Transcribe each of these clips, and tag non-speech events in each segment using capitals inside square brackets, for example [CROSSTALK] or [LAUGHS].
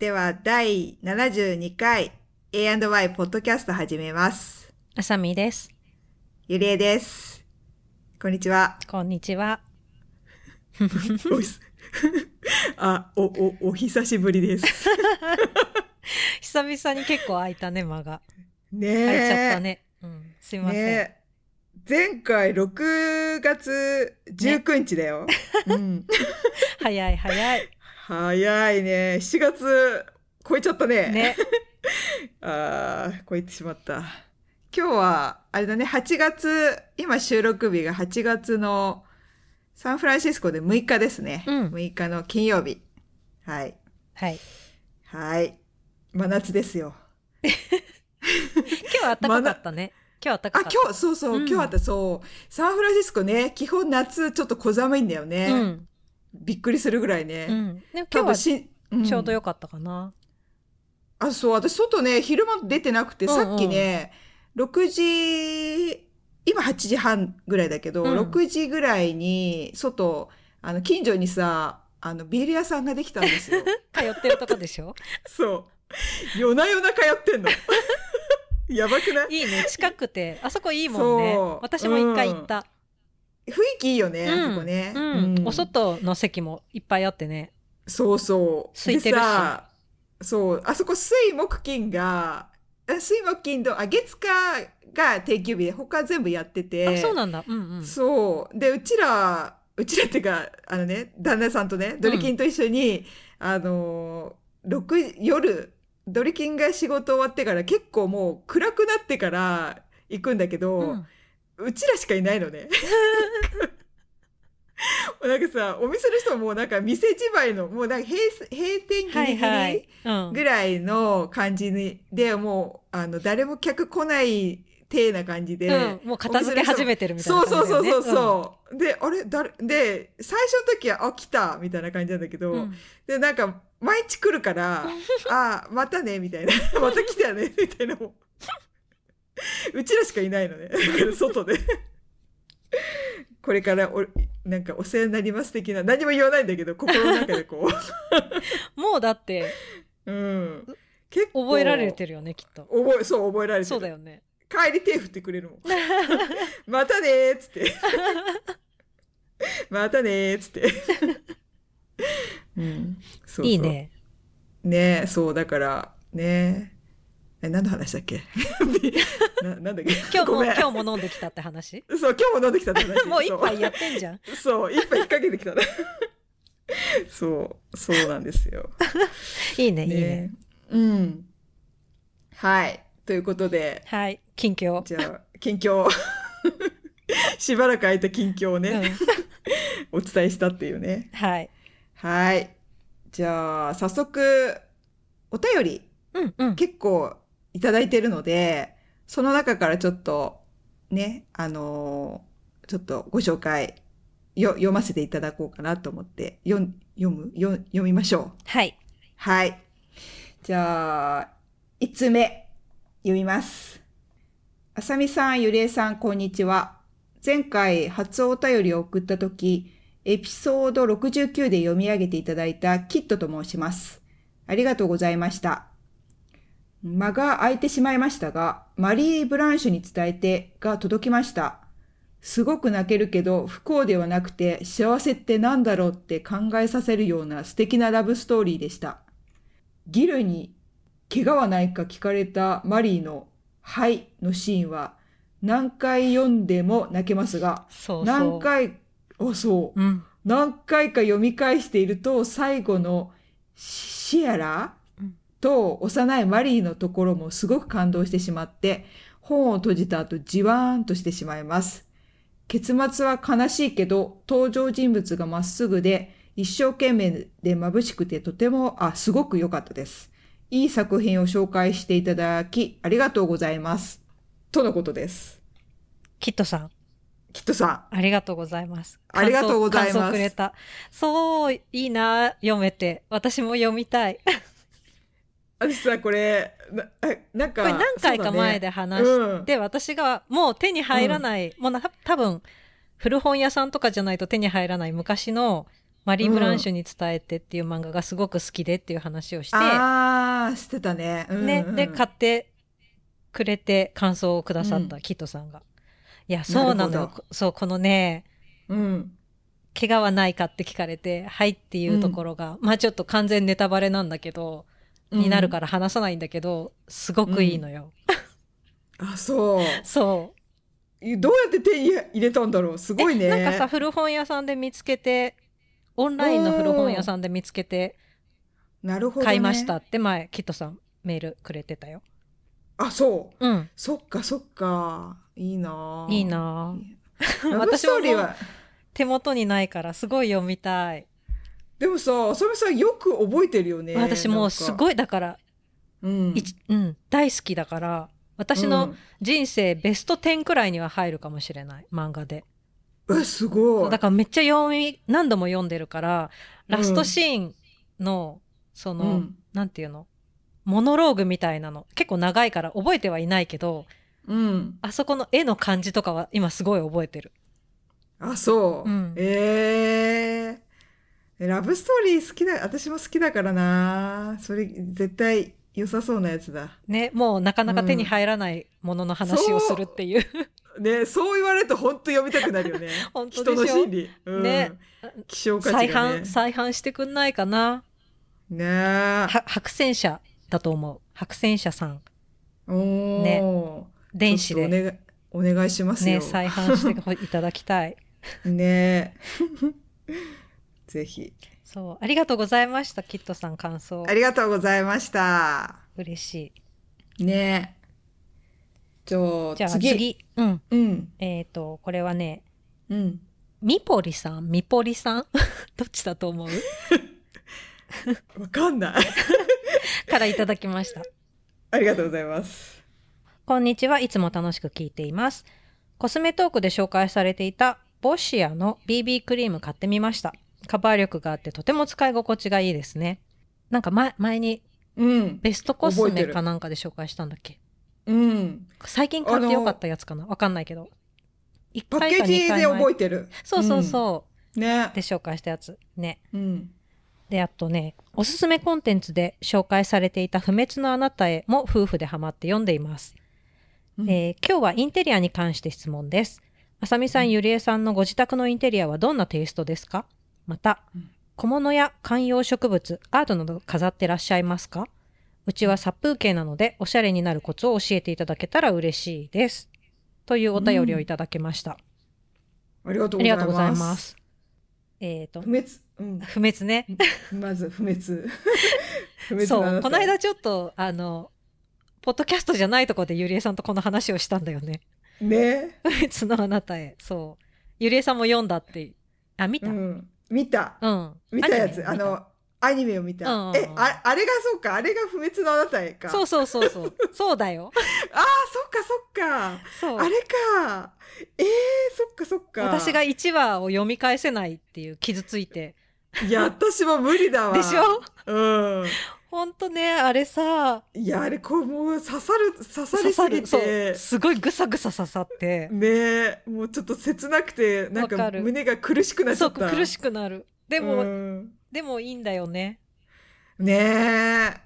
では、第72回 A&Y ポッドキャスト始めます。あさみです。ゆりえです。こんにちは。こんにちは。[LAUGHS] あ、お、お、お久しぶりです。[LAUGHS] 久々に結構空いたね、間が。ねえ。空いちゃったね。うん。すいません。ねえ前回6月19日だよ。うん。早 [LAUGHS] い早い。早いね。7月超えちゃったね。ね。[LAUGHS] ああ、超えてしまった。今日は、あれだね、8月、今収録日が8月のサンフランシスコで6日ですね。うん6日の金曜日。はい。はい。はい。真夏ですよ。[LAUGHS] 今日は暖かかったね。今日は暖かあか、った。今日、そうそう、うん今日あった、そう。サンフランシスコね、基本夏ちょっと小寒いんだよね。うん。びっくりするぐらいね。うん。でも多今日はちょうどよよかったかな。あ、そう、私外ね、昼間出てなくて、うんうんさっきね、6時、今8時半ぐらいだけど、うん6時ぐらいに、外、あの、近所にさ、あの、ビール屋さんができたんですよ。[LAUGHS] 通ってるとこでしょ？[LAUGHS] そう。夜な夜な通ってんの。[LAUGHS] やばくない？いいね。近くて。あそこいいもんね。私も一回行った。雰囲気いいよね、うんあそこね。うん。お外の席もいっぱいあってね。そうそう。空いてるしでさ、そう、あそこ水木金が、あ水木金と、あ、月火が定休日で、他全部やってて。あ、そうなんだ。うんうん。そう。で、うちら、うちらっていうか、あのね、旦那さんとね、ドリキンと一緒に、あのー、6夜、ドリキンが仕事終わってから結構もう暗くなってから行くんだけど、うんうちらしかいないのね。[LAUGHS] なんかさ、お店の人ももうなんか店じまいの、もうなんか閉閉店ギはいリギリはい。うん。ぐらいの感じに、で、もう、あの、誰も客来ない体な感じで、うん。もう片付け始めてるみたいなね。そうそうそうそう。で、あれ誰で、最初の時は、あ、来たみたいな感じなんだけど、うん。で、なんか、毎日来るから、[LAUGHS] あ、またねみたいな。また来たねみたいなもう。[LAUGHS] うちらしかいないのね。だから外で。これからお、なんかお世話になります的な、何も言わないんだけど、心の中でこ [LAUGHS] もうだって、う。うん。結構。覚えられてるよね、きっと。覚え、そう、覚えられてる。そうだよね。帰り手振ってくれるもん。[LAUGHS] またねーっつって。またねーっつって。うん。そうそういい。ね。ねそう、だから、ねえ、何の話だっけ？[LAUGHS] ななんだっけ？[LAUGHS] 今日も、今日も飲んできたって話？[LAUGHS] そう、今日も飲んできたって話。もう一杯やっってんじゃん。そう、一杯引っ掛けてきたね。そう、そうなんですよ。いいね、いいね。うん。はい。ということで、はい。近況。じゃあ、近況。しばらく空いた近況をね、うんお伝えしたっていうね。はい。はい。じゃあ、早速、お便りうん、うん。結構いただいてるので、その中からちょっと、ね、あのーちょっとご紹介、よ、読ませていただこうかなと思って、よん読む？よ読みましょう。はい。はい。じゃあ、5つ目、読みます。あさみさん、ゆりえさん、こんにちは。前回、初お便りを送ったとき、エピソード69で読み上げていただいたキットと申します。ありがとうございました。間が空いてしまいましたが、マリー・ブランシュに伝えてが届きました。すごく泣けるけど、不幸ではなくて幸せってなんだろうって考えさせるような素敵なラブストーリーでした。ギルに怪我はないか聞かれたマリーのはいのシーンは何回読んでも泣けますが、そうそう。何回、あ、そう。うん。何回か読み返していると最後のシシアラうんと幼いマリーのところもすごく感動してしまって本を閉じた後じわーんとしてしまいます。結末は悲しいけど登場人物がまっすぐで一生懸命で眩しくてとても、あ、すごく良かったです。いい作品を紹介していただきありがとうございます。とのことです。キットさん、きっとさん。ありがとうございます。ありがとうございますくれた。そう、いいな、読めて。私も読みたい。私さ、これ、なあなんか、これ何回か前で話そうだねして、私がもう手に入らない、もうな多分、古本屋さんとかじゃないと手に入らない昔のマリー・ブランシュに伝えてっていう漫画がすごく好きでっていう話をして、ああ、してたね。うんうんね、で、買ってくれて感想をくださった、うんキットさんが。いや、そうなの。そう、このね、うん。怪我はないかって聞かれて、はいっていうところが、まあちょっと完全ネタバレなんだけど、になるから話さないんだけど、すごくいいのよ。ら。あ、そう。そう。どうやって手に入れたんだろう？すごいね。えなんかさ、古本屋さんで見つけて、オンラインの古本屋さんで見つけて、なるほど、ね。買いましたって前、キットさんメールくれてたよ。あ、そう。うん。そっかそっか。いいなぁいいなぁラブストーリーは。手元にないから、すごい読みたい。でもさ、それさ、よく覚えてるよね。私もうすい。ごい、だから、うん。うん、大好きだから、私の人生ベスト10くらいには入るかもしれない、漫画で。うん、え、すごい。だからめっちゃ読み、何度も読んでるから、ラストシーンの、その、うんなんていうの？モノローグみたいなの。結構長いから覚えてはいないけど、うん。あそこの絵の感じとかは今すごい覚えてる。あ、そう。うんええラブストーリー好きだ、私も好きだからなそれ絶対良さそうなやつだ。ね、もうなかなか手に入らないものの話をするっていう。ね、そう言われると本当読みたくなるよね。[LAUGHS] 本当人の心理。うん、ね。希少価再値がね販、。再販してくんないかな？ねは白戦車だと思う。白戦車さん。おーね電子でお願いお願いしますよ。ね、再販していただきたい。[LAUGHS] ねぜひ。そう。ありがとうございました、キットさん感想あ。りがとうございました。嬉しねじゃあい。じゃあ次。次。うん。うん。えっ、と、これはね、うん。ミポリさん？ミポリさん？[LAUGHS] どっちだと思う？[LAUGHS] わかんない。[LAUGHS] からいただきました。ありがとうございます。こんにちはいつも楽しく聞いています。コスメトークで紹介されていたボシアの BB クリーム買ってみました。カバー力があってとても使い心地がいいですね。なんか前前にうん。ベストコスメかなんかで紹介したんだっけ？うん。最近買ってよかったやつかな？わかんないけど。1パッケージで覚えてる。そうそうそう。ね。で紹介したやつ。ね。うん。で、あとね、おすすめコンテンツで紹介されていた不滅のあなたへも夫婦でハマって読んでいます。うんえー今日はインテリアに関して質問です。あさみさん、ゆりえさんのご自宅のインテリアはどんなテイストですか？またうん、小物や観葉植物、アートなど飾ってらっしゃいますか？うちは殺風景なので、おしゃれになるコツを教えていただけたら嬉しいです。というお便りをいただきました。ありがとうございます。ます。えっ、と不、滅。うん。不滅ね。まず不滅。[LAUGHS] 不滅そう、この間ちょっと、あの、ポッドキャストじゃないところでゆりえさんとこの話をしたんだよね。ね。不滅のあなたへ。そう。ゆりえさんも読んだって。あ、見た？ううん。ん。見た。見たやつ。あの、アニメを見た。うんうんうんえ、ああれがそうか。あれが不滅のあなたへか。そうそうそうそう。[LAUGHS] そうだよ。ああ、そっかそっか。あ。れか。えー、そっかそっか。私が1話を読み返せないっていう傷ついて。いや、私も無理だわ。でしょ？うん。ほんとね、あれさ、いや、あれ、こう、もう刺さる、刺さりすぎ。て。すごいぐさぐさ刺さって。ねえ、もうちょっと切なくて、なんか胸が苦しくなっちそう、ゃった。苦しくなる。でも、うんでもいいんだよね。ね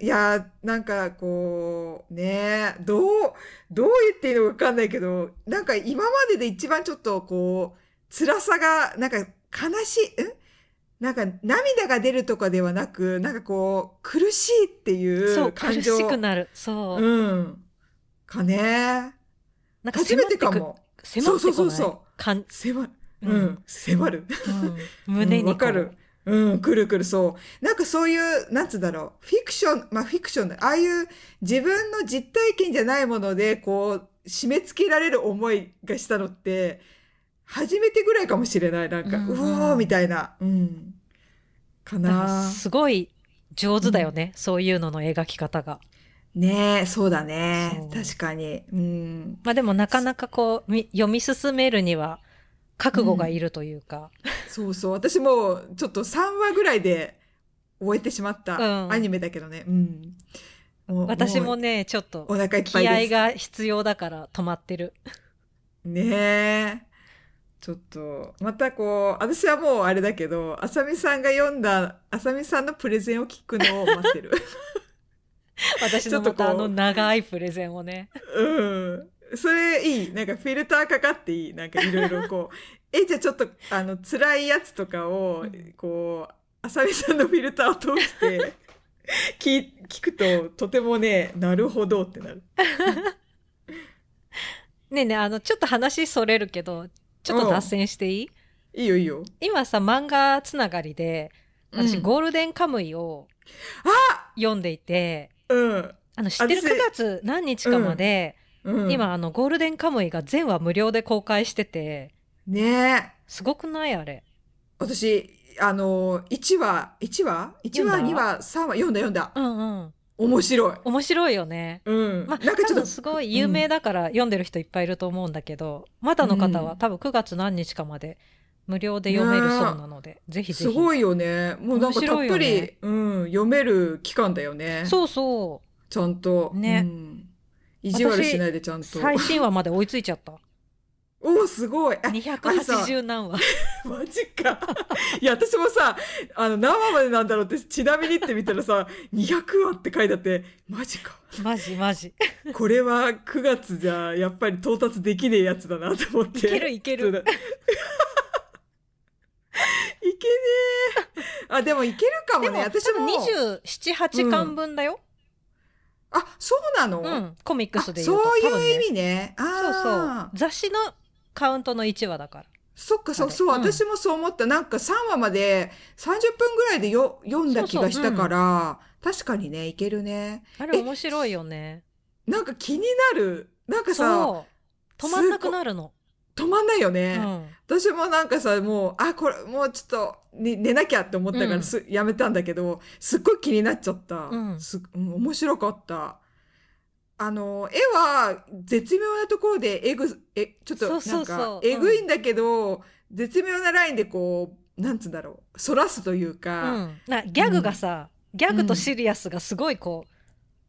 え、いや、なんかこう、ねえ、どう、どう言っていいのかわかんないけど、なんか今までで一番ちょっとこう、辛さが、なんか悲しい、んなんか涙が出るとかではなく、なんかこう、苦しいっていそう感情。しくなる。そう。うん。かねなんか初めてかも。そうそうそうそうかん、迫る。ううんん。迫る。うん、胸にうんわかる。うん、くるくる、そう。なんかそういう、なんつうんだろう、フィクション、まあフィクションだ、ああいう自分の実体験じゃないもので、こう、締め付けられる思いがしたのって、初めてぐらいかもしれない。なんか、うんううんおーみたいな。うん。かなすごい上手だよね、そういうのの描き方が。ねえ、そうだね。確かに。うん。まあでもなかなかこう、み読み進めるには覚悟がいるというか。そうそう。私も、ちょっと3話ぐらいで終えてしまったうんアニメだけどね。うん。もう私もうね、ちょっとお腹いっぱい気合。が必要だから止まってる。ねえ。ちょっと、またこう、私はもうあれだけど、あさみさんが読んだ、あさみさんのプレゼンを聞くのを待ってる。私のちょっとこうまたあの長いプレゼンをね。うん。それいい。なんかフィルターかかっていい。なんかいろいろこう。[LAUGHS] え、じゃあちょっと、あの、辛いやつとかをうん、こう、あさみさんのフィルターを通して、[LAUGHS] 聞聞くと、とてもね、なるほどってなる。[LAUGHS] ねえねえ、あの、ちょっと話それるけど、ちょっと脱線していい？いいよいいよ。今さ、漫画つながりで、私、うんゴールデンカムイをあ読んでいて、うん。あの、知ってる私9月何日かまで、うん、今、あの、ゴールデンカムイが全話無料で公開してて、ねえ。すごくない？あれ。私、あの、1話、1話 ?1 話、読んだ？2話、3話、読んだ読んだ。うんうん。面白い。面白いよね。うん。まあ、なんかちょっと、すごい有名だから読んでる人いっぱいいると思うんだけど、まだの方はうん多分9月何日かまで無料で読めるそうなので、ぜひぜひ。すごいよね。もうなんかたっぷり、ねうん、読める期間だよね。そうそちゃんと。ねうん意地悪しないでちゃんう。と。最新話まで追いついちゃった。おお、すごい。あ280何話。マジか。いや、私もさ、あの、何話までなんだろうって、ちなみにって見たらさ、200話って書いてあって、マジか。マジマジ。これは9月じゃ、やっぱり到達できねえやつだなと思って。いけるいける [LAUGHS] いけねえ。あ、でもいけるかもね。でも、私も。27、8巻分だよ。あ、そうなの？うん。コミックあスで言うと。そういう意味ね。そうそうあ。あ。雑誌のカウントの1話だから。そっか、そう、そう、うん私もそう思った。なんか3話まで30分ぐらいでよ読んだ気がしたから、確かにね、いけるね。あれ面白いよね。なんか気になる。なんかさ。止まんなくなるの。止まんないようね。ん。私もなんかさ、もう、あ、これ、もうちょっと、ね、寝なきゃって思ったかうんらす、やめたんだけど、すっごい気になっちゃった。うんすうん面白かった。あの、絵は絶妙なところでえぐ、え、ちょっとなんか、そうそうそうえぐいんだけど、絶妙なラインでこう、なんつうんだろう、反らすといううか、ん。なギャグがさ、ギャグとシリアスがすごいこ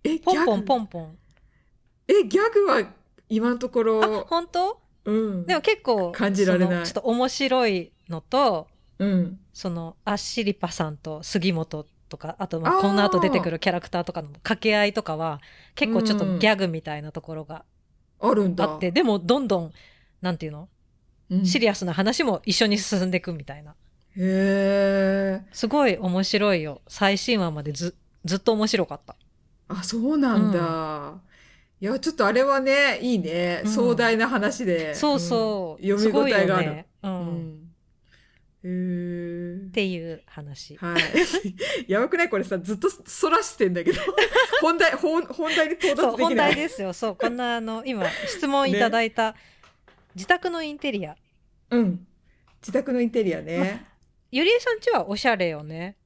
え、う、ポンポンポン。ンポン。え、ギャグは今のとこあ、ろ、本当？うん。でも結構、感じられないちょっと面白いのと、うん。その、アッシリパさんと杉本とか、あと、まあ、この後出てくるキャラクターとかの掛け合いとかは、結構ちょっとギャグみたいなところがあるんだ。あって、でもどんどん、なんていうの？うんシリアスな話も一緒に進んでいくみたいな。へえ。すごい面白いよ。最新話までず、ずっと面白かった。あ、そうなんだ。いや、ちょっとあれはね、いいね。うん壮大な話で。そうそう。ん読み応えがある。すごいよね。う。うんん。へーっていう話。はい。[LAUGHS] やばくない？これさ、ずっとそらしてんだけど。[LAUGHS] 本題、本、本題に到達できない。題ですよ。そう、こんなあの、今、質問いただいた、自宅のインテリア。うん。自宅のインテリアね。ゆりえさんちはおしゃれよね。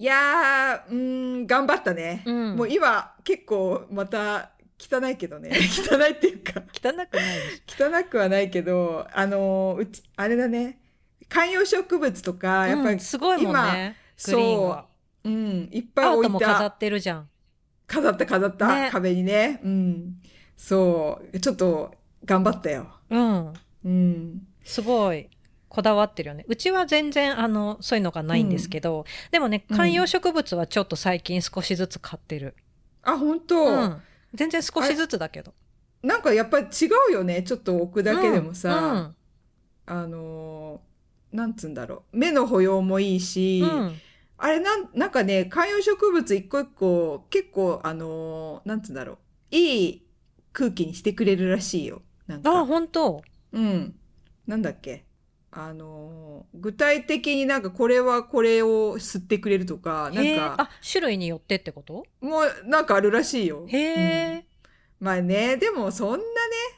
いやー、うーん、頑張ったね。うんもう今、結構、また、汚いけどね。[LAUGHS] 汚いっていうか、汚くない汚くはないけど、あのーうち、あれだね。観葉植物とか、ょ。やっぱり、うんすごいもんね。そが。う、うん、いっぱい置いた。トも飾ってるじゃん。飾った飾った、ね壁にね。うん。そう、ちょっと、頑張ったよ。うん。うん。すごい。こだわってるよね。うちは全然、あの、そういうのがないんですけど、でもね、うん観葉植物はちょっと最近少しずつ買ってる。あ、本当、うん。全然少しずつだけど。なんかやっぱり違うよね。ちょっと置くだけでもさ、うんあのーなんつうんだろう。目の保養もいいし、うん。あれなん、なんかね、観葉植物一個一個、結構、あのーなんつうんだろう。いい空気にしてくれるらしいよ。なんあ、か。本当？うん。なんだっけ。あのー具体的になんかこれはこれを吸ってくれるとか、なん。か、あ、種類によってってこと？もうなんかあるらしいよ。へえ。うんまあね、でもそんなね、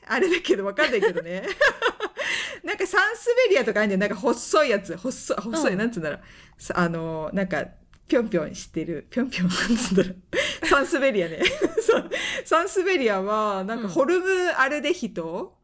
あれだけどわかんないけどね。なんかサンスベリアとかあるんだよ。なんか細いやつ。細い、細い、うんなんつうんだろう。さあの、なんか、ぴょんぴょんしてる。ぴょんぴょん、なんつうんだろう。[LAUGHS] サンスベリアね。[LAUGHS] サンスベリアは、なんかホルムアルデヒド、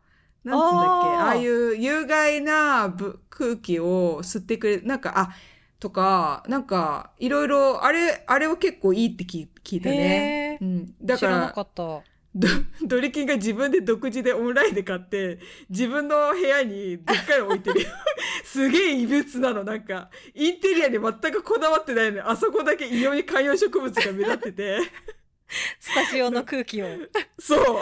なんつうんだっけ？あーああいう有害なぶ空気を吸ってくれる。なんか、あ、とか、なんか、いろいろ、あれ、あれは結構いいって聞い聞いたね。うん。だ知からら、なかった。ド [LAUGHS] ドリキンが自分で独自でオンラインで買って、自分の部屋にでっかいの置いてるよ。[LAUGHS] すげえ異物なの、なんか。インテリアに全くこだわってないのに、あそこだけ異様に観葉植物が目立ってて。スタジオの空気を。そう。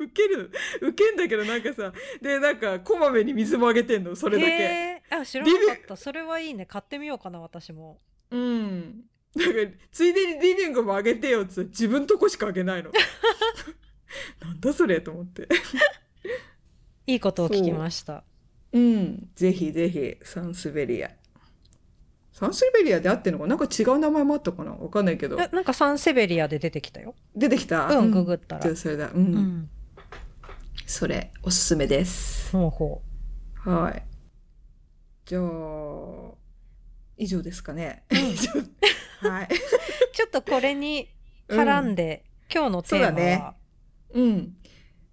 ウケる。ウケんだけどなんかさ、で、なんか、こまめに水もあげてんの、それだけ。あ、知らなかった。それはいいね。買ってみようかな、私も。うん。だから、ついでにリビングもあげてよっつって自分とこしかあげないの。[LAUGHS] なんだそれと思って。いいことを聞きました。うん。ぜひぜひ、サンスベリア。サンスベリアで合ってんのか？ななんか違う名前もあったかな？わかんないけどえ。なんかサンセベリアで出てきたよ。出てきた？うん、ググったら。じゃあそれだ。うん。うん。それ、おすすめです。ほうほはい。じゃあ、以上ですかね。[LAUGHS] 以上はい。う。[LAUGHS] ちょっとこれに絡んで、今日のテーマは、そうだねうん。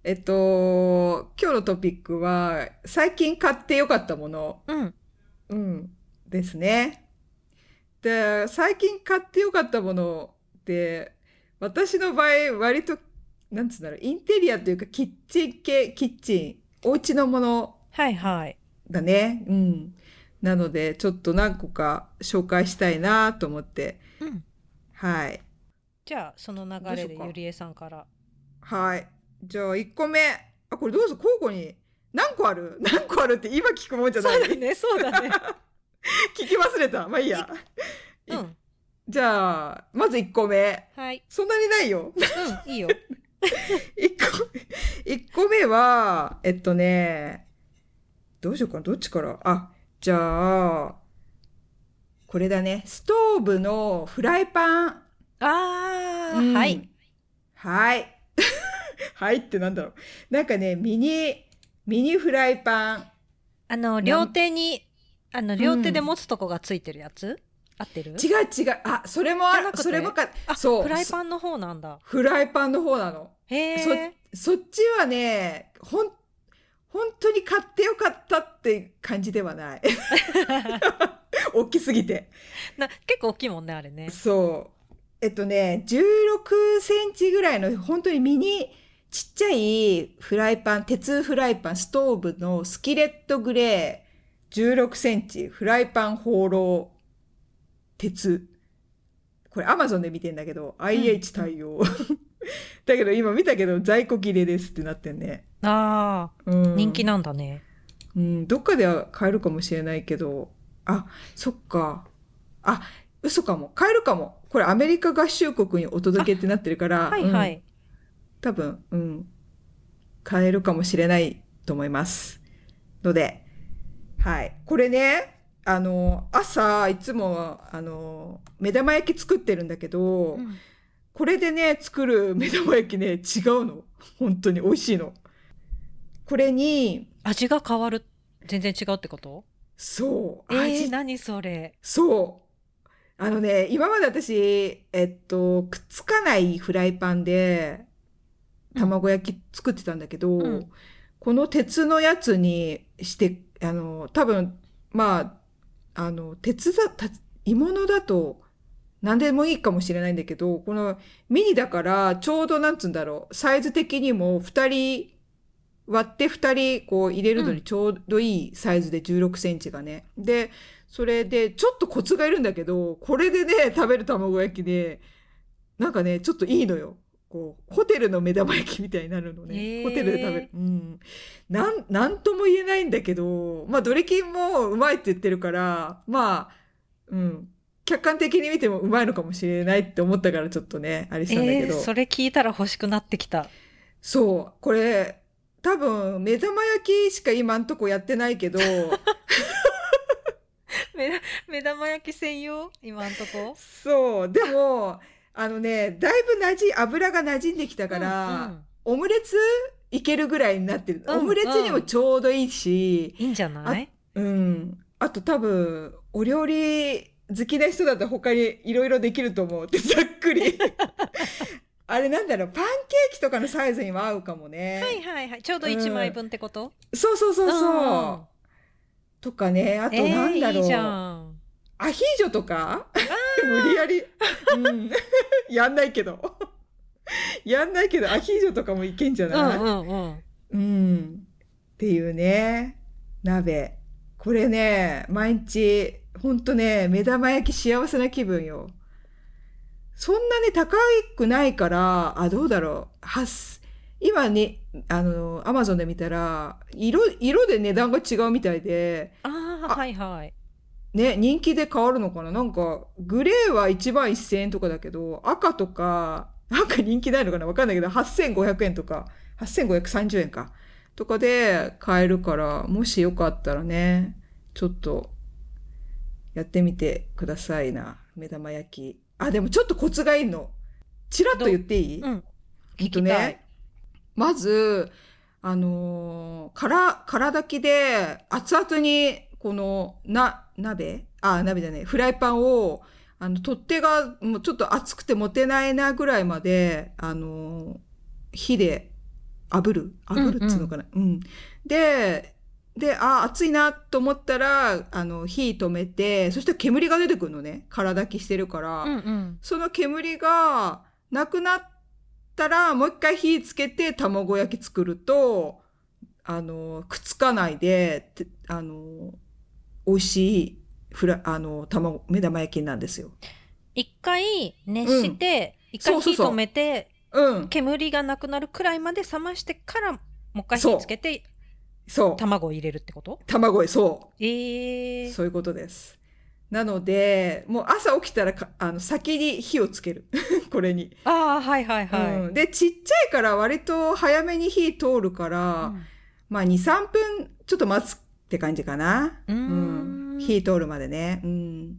えっと、今日のトピックは、最近買ってよかったもの、うん。うん、ですね。で、最近買ってよかったものって、私の場合、割と、なんつうんだろう、インテリアというか、キッチン系、キッチン、お家のものはいはい。だね。うん。なので、ちょっと何個か紹介したいなと思って。うん。はい。じゃあ、その流れでゆりえさんから。はい。じゃあ、1個目。あ、これどうぞ、交互に。何個ある？[LAUGHS] 何個あるって今聞くもんじゃない？そうだね、そうだね。[LAUGHS] 聞き忘れた。まあいいや。いうん。じゃあ、まず1個目。はい。そんなにないよ。うん、いいよ。[LAUGHS] 1個、一個目は、えっとね、どうしようかな。どっちから？あ、じゃあ、これだね。ストーブのフライパン。あー、うんはい。。はい。[LAUGHS] はいってなんだろう。なんかね、ミニ、ミニフライパン。あの、両手に、あの、両手で持つとこがついてるやつ、合ってる？違う違う。あ、それもある。それもか、あ、そう。フライパンの方なんだ。フライパンの方なの。へえ。そっちはね、ほん、本当に買ってよかったって感じではない。[LAUGHS] 大きすぎて。な結構大きいもんね、あれね。そう。えっとね、16センチぐらいの本当にミニちっちゃいフライパン、鉄フライパン、ストーブのスキレットグレー16センチ、フライパン放浪、鉄。これアマゾンで見てんだけど、IH 対応。[LAUGHS] だけど今見たけど在庫切れですってなってんね。あうんあ、人気なんだね。うん、どっかでは買えるかもしれないけど、あ、そっか。あ、嘘かも。買えるかも。これアメリカ合衆国にお届けってなってるから、うんはいはい。多分、うん、買えるかもしれないと思います。ので、はい。これね、あの、朝、いつも、あの、目玉焼き作ってるんだけど、うんこれでね、作る目玉焼きね、違うの。本当に美味しいの。これに、味が変わる。全然違うってこと？そう、え味ー、何それ？そう。あのね、今まで私、えっと、くっつかないフライパンで、卵焼き作ってたんだけど、うんこの鉄のやつにして、あの、多分、まあ、あの、鉄だ、た鋳物だと、何でもいいかもしれないんだけど、このミニだから、ちょうどなんつうんだろう、サイズ的にも2人、割って2人こう入れるのにちょうどいいサイズで16センチがね。で、それでちょっとコツがいるんだけど、これでね、食べる卵焼きで、なんかね、ちょっといいのよ。こう、ホテルの目玉焼きみたいになるのね。ホテルで食べる。うん。なん、なんとも言えないんだけど、まあ、ドリキンもうまいって言ってるから、まあ、うん。客観的に見てもうまいのかもしれないって思ったからちょっとね、あれしたんだけど。えー、それ聞いたら欲しくなってきた。そう。これ、多分、目玉焼きしか今んとこやってないけど、[LAUGHS] 目目玉焼き専用？今んとこ？そう。でも、あのね、だいぶなじ、油が馴染んできたから、うんうんオムレツいけるぐらいになってる。うんオムレツにもちょうどいいし、いいんじゃない？うん。あと多分、お料理好きな人だったら他にいろいろできると思うって、ざっくり。[LAUGHS] あれなんだろう、パンケーキとかのサイズにも合うかもね。はいはいはい。ちょうど1枚分ってこと、そうそうそうそう。うんとかね、あとえーなんだろう。いいじゃん。アヒージョとか？無理やり。うん。[LAUGHS] やんないけど。[LAUGHS] やんないけど、アヒージョとかもいけんじゃうない、んうんうん。うん。っていうね、鍋。これね、毎日、ほんとね、目玉焼き幸せな気分よ。そんなに高くないから、あ、どうだろう。はす、今ね、あの、アマゾンで見たら、色、色で値段が違うみたいで、ああ、あはいはい。ね、人気で変わるのかななんか、グレーは1万1000円とかだけど、赤とか、赤人気ないのかなわかんないけど、8500円とか、8530円か。とかで買えるから、もしよかったらね、ちょっと、やってみてくださいな。目玉焼き。あ、でもちょっとコツがいいの。チラッと言っていい？う？ん。えっとね、まず、あのーから、空炊きで熱々に、この、な、鍋？あ、鍋じゃねえ、フライパンを、あの、取っ手がもうちょっと熱くて持てないなぐらいまで、あのー火で炙る？炙るっつうのかな、うん。で、で、あ、熱いなと思ったら、あの、火止めて、そして煙が出てくるのね。空炊きしてるから。うんうん。その煙がなくなったら、もう一回火つけて卵焼き作ると、あの、くっつかないで、てあの、美味しい、フラ、あの、卵、目玉焼きなんですよ。一回熱して、一回火そうそうそう止めて、うん。煙がなくなるくらいまで冷ましてから、もう一回火つけて、そう。卵を入れるってこと？卵、そええう。そういうことです。なので、もう朝起きたらか、あの、先に火をつける。[LAUGHS] これに。ああ、はいはいはい。うん。で、ちっちゃいから割と早めに火通るから、まあ、2、3分ちょっと待つって感じかな。うーん火通るまでね。うん。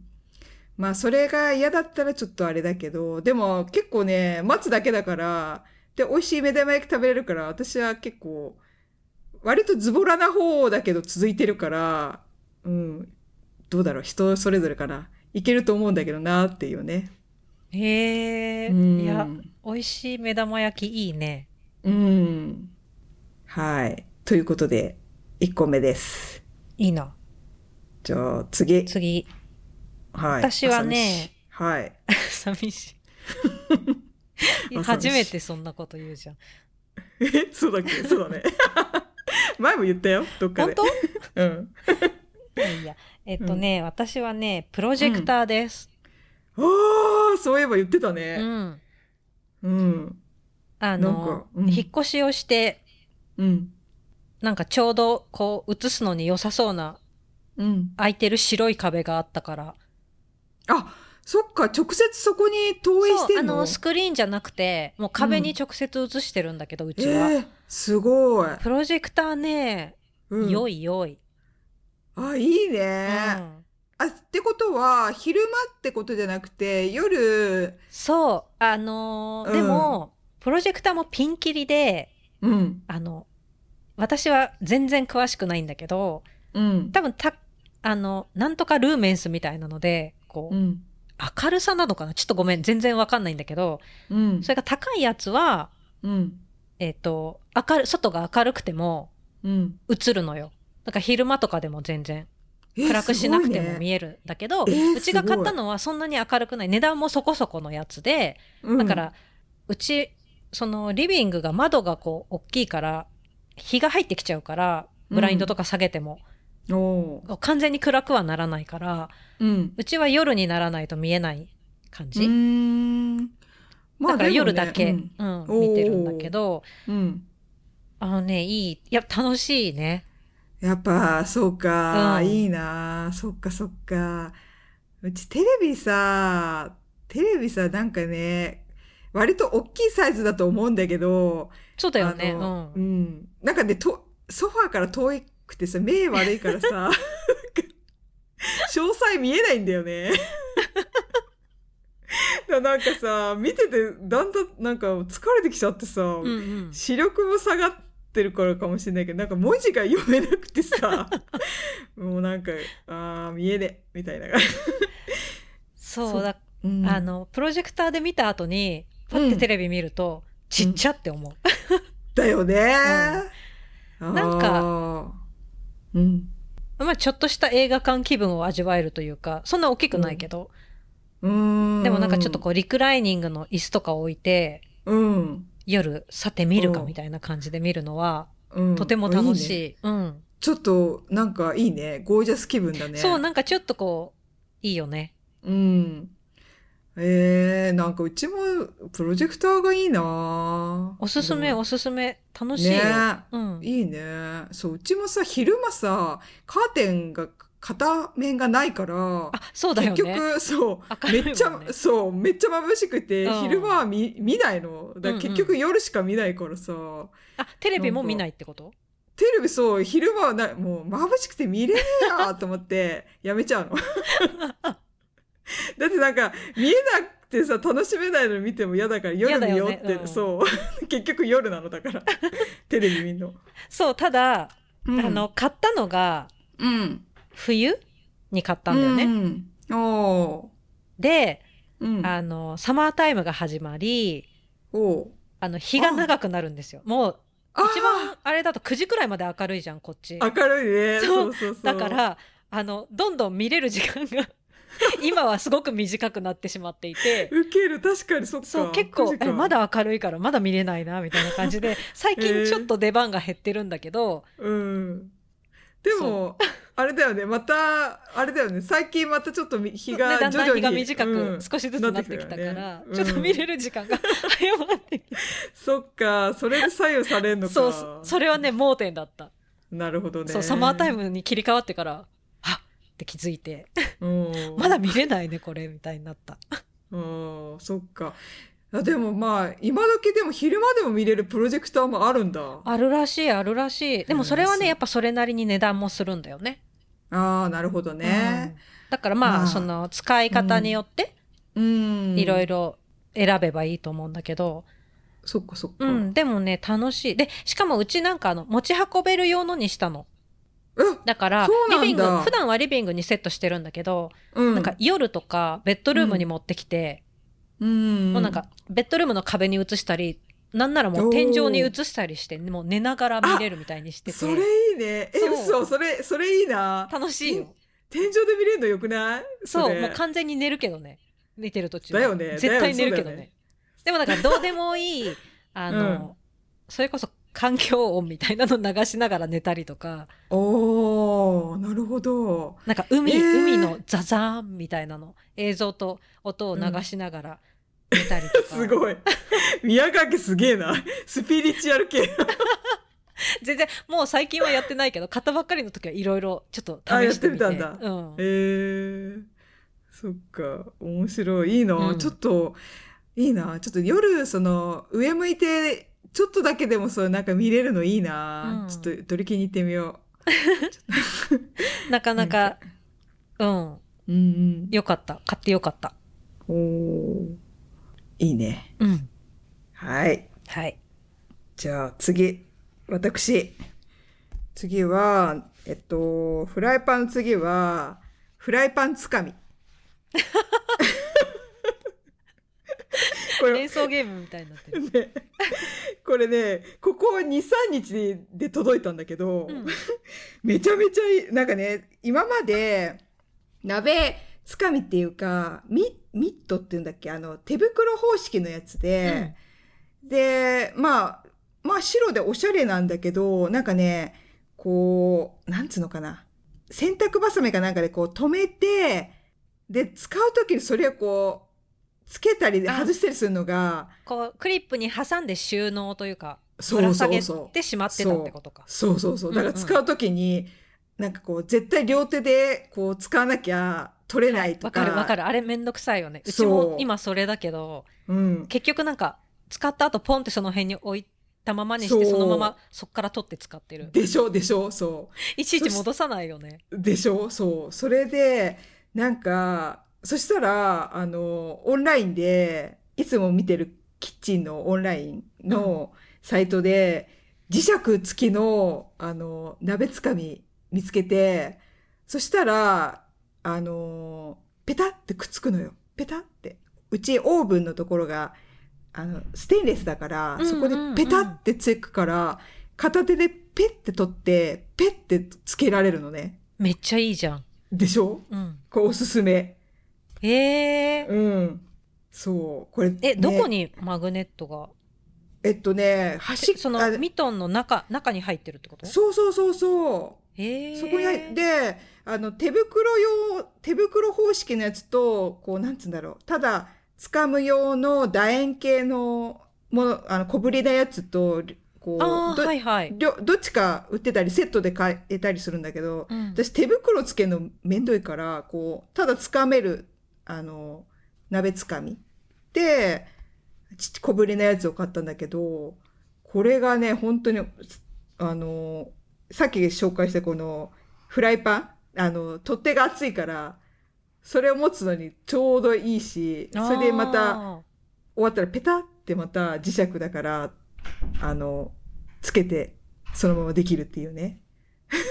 まあ、それが嫌だったらちょっとあれだけど、でも結構ね、待つだけだから、で、美味しい目玉焼き食べれるから、私は結構、割とズボラな方だけど続いてるから、うん。どうだろう、人それぞれかな。いけると思うんだけどなっていうね。へえ、うんいや、美味しい目玉焼きいいね。うん。はい。ということで、1個目です。いいな。じゃあ、次。次、はい。私はね。はい。寂しい。[LAUGHS] あ初めてそんなこと言うじゃん。え、そうだっけ？そうだね。[LAUGHS] 前も言ったよ、どっかで。本当？うん。いやいや。えっとね、私はね、プロジェクターです。ああ、そういえば言ってたうね。ん。うん。なんあのか、うん引っ越しをして、うん。なんかちょうどこう映すのに良さそうなうん。空いてる白い壁があったから。あ、そっか、直接そこに投影してんの？そうあの、スクリーンじゃなくて、もう壁に直接映してるんだけど、うちは。えー、すごい。プロジェクターね、うん、良い良い。あ、いいね。うんあ、ってことは、昼間ってことじゃなくて、夜、そう、あのーうんでも、プロジェクターもピンキリで、うん。あの、私は全然詳しくないんだけど、うん。多分た、あの、なんとかルーメンスみたいなので、こう、うん。明るさなのかな？ちょっとごめん、全然わかんないんだけど、うんそ。れが高いやつは、うん。えっ、と、明る、外が明るくてもうん。映るのよ。だから昼間とかでも全然え暗くしなくても見えるんだけど、えーうちが買ったのはそんなに明るくない。値段もそこそこのやつで、だから、うち、そのリビングが窓がこう大きいから、日が入ってきちゃうから、ブラインドとか下げても、完全に暗くはならないから、うん。うちは夜にならないと見えない感じ。うーん。まあだから夜だけ、うんおー見てるんだけど、うん。うんあのね、いい。いや、楽しいね。やっぱ、そうか、うんいいな。そっかそっか。うちテレビさ、テレビさ、なんかね、割と大きいサイズだと思うんだけど、そうだよね。あのう。うんん。なんかね、と、ソファーから遠くてさ、目悪いからさ、[LAUGHS] 詳細見えないんだよね。[LAUGHS] なんかさ、見てて、だんだんなんか疲れてきちゃってさ、うんうん。視力も下がってるからかもしれないけど、なんか文字が読めなくてさ、[LAUGHS] もうなんか、ああ、見えねみたいな。そ、そううだ、うんあ、の、プロジェクターで見た後に、パッてテレビ見ると、ちっちゃって思う。だよね、なんかか、うん。まあ、ちょっとした映画館気分を味わえるというか、そんな大きくないけど、うーん。でもなんかちょっとこう、リクライニングの椅子とか置いて、うん。夜さて見るかうんみたいな感じで見るのは、うん。とても楽しい。いいねうん。ちょっと、なんかいいね。ゴージャス気分だね。そう、なんかちょっとこう、いいよね。うん。えー、なんかうちもプロジェクターがいいなおすすめ、うんおすすめ。楽しいよ。ねうん。いいね。そう、うちもさ、昼間さ、カーテンが片面がないから、あ、そうだよね。結局、そう、ねめっちゃ、そう、めっちゃ眩しくて、うん昼間は見見ないの。だ結局夜しか見ないからさ、あ、テレビも見ないってこと？テレビそう、昼間はな、もう眩しくて見れねえやと思って、やめちゃうの。[LAUGHS] [LAUGHS] だってなんか、見えなくてさ、楽しめないの見ても嫌だから、夜見ようって、うんそう。[LAUGHS] 結局夜なのだから、[LAUGHS] テレビ見んの。そう、ただ、うんあの、、買ったのが、うん。冬に買ったんだよね。うん。おで。あの、サマータイムが始まり、おうあの、日が長くなるんですよ。もう、一番、あれだと9時くらいまで明るいじゃん、こっち。明るいね。そうそうそう。だか、ら、あの、どんどん見れる時間が、[LAUGHS] 今はすごく短くなってしまっていて、ウケる、確かにそっか。そう、結構9時、かえま。だ明るいからまだ見れないな、みたいな感じで、[LAUGHS] 最近ちょっと出番が減ってるんだけど、うん。でも、あれだよね、また、あれだよね、最近またちょっとみ日ねがだんだん日が徐々に短くうん。少しずつなってきたから、なってくるよね。ちょっと見れる時間が早まってきて、[LAUGHS] そっか、それで左右されんのか。そうそそれはね盲点だった、なるほどね。そうサマータイムに切り替わってからあって気づいてうん。[LAUGHS] まだ見れないねこれみたいになった [LAUGHS] うん、そっか。あでもまあ、今時でも昼間でも見れるプロジェクターもあるんだ。あるらしいあるらしいでもそれはうんねやっぱそれなりに値段もするんだよねああ、なるほどね。うんだからまあ、まあその使い方によってうん。いろいろ選べばいいと思うんだけど、そっかそっか。うん、でもね楽しいでしかもうちなんかあの持ち運べる用のにしたのえだからリビング普段はリビングにセットしてるんだけど、うん。なんか夜とかベッドルームに持ってきて、うん。もうなんかベッドルームの壁に映したりなんならもう天井に映したりしてもう寝ながら見れるみたいにしてて。それいいね。え、そう。嘘、それ、それいいな。楽しいよ。天井で見れるのよくない？れ。そう。もう完全に寝るけどね。見てる途中。はだよね。絶対寝るけどね。ね。でもだからどうでもいいあの、うん。それこそ環境音みたいなの流しながら寝たりとかおー、なるほど。なんか海、えー海のザザーンみたいなの映像と音を流しながら寝たりとか、[LAUGHS] すごい。宮川家すげえな。スピリチュアル系。[LAUGHS] 全然もう最近はやってないけど買ったばっかりの時はいろいろちょっとあ試してみてやってみたんだうんえー、そっか。面白い。いいな。うんちょっと、いいな。ちょっと夜、その、上向いて、ちょっとだけでもそう、なんか見れるのいいな。うんちょっと、取り気に行ってみよなかなか [LAUGHS] うんう。うんうん。よかった買ってよかったおー。いいね。うんはい。はいじゃあ次、私。次は、えっと、フライパンの次は、フライパンつかみ。[LAUGHS] これ。連想ゲームみたいになってる、ね、これね、ここ2、3日でで届いたんだけど、うん。めちゃめちゃいい、なんかね、今まで、鍋つかみっていうか、ミミットっていうんだっけ？あの、手袋方式のやつで、で、まあ、まあ白でおしゃれなんだけど、なんかね、こう、なんつうのかな？洗濯バサミかなんかでこう止めて、で、使うときにそれをこう、つけたりあ外したりするのが、こうクリップに挟んで収納というかそうぶら下げそうそうてしまってたってことかそうそうそう。だから使うときに、なんかこう、絶対両手でこう使わなきゃ取れないとわか。かるわかるあれめんどくさいよねうちも今それだけどうん。結局なんか使った後ポンってその辺に置いたままにしてそのままそっから取って使ってるでしょでしょそいちいち戻さないよねう。でしょそう。それで、なんか、そしたら、あの、オンラインで、いつも見てるキッチンのオンラインのサイトで、磁石付きの、あの、鍋つかみ見つけて、そしたら、あの、ペタってくっつくのよ。ペタって。うちオーブンのところが、あの、ステンレスだから、そこでペタってつくから、片手でペッて取って、ペッてつけられるのね。めっちゃいいじゃんでしょ？うんこれおすすめ。えー、うん。そう。これ、え、ねどこにマグネットが？えっとね、端っそのあミトンの中、中に入ってるってこと？そうそうそうそう。へえ。そこに入で、あの、手袋用、手袋方式のやつと、こう、なんつうんだろう。ただ、掴む用の楕円形のもの、あの、小ぶりなやつと、こう、どはいはい。りょどっちか売ってたり、セットで買えたりするんだけど、うん私手袋つけるのめんどいから、こう、ただ掴める、あの、鍋つかみ。で、ち小ぶりなやつを買ったんだけど、これがね、本当に、あの、さっき紹介したこのフライパン、あの、取っ手が熱いから、それを持つのにちょうどいいし、それでまた、あ終わったらペタってまた磁石だから、あの、つけて、そのままできるっていうね。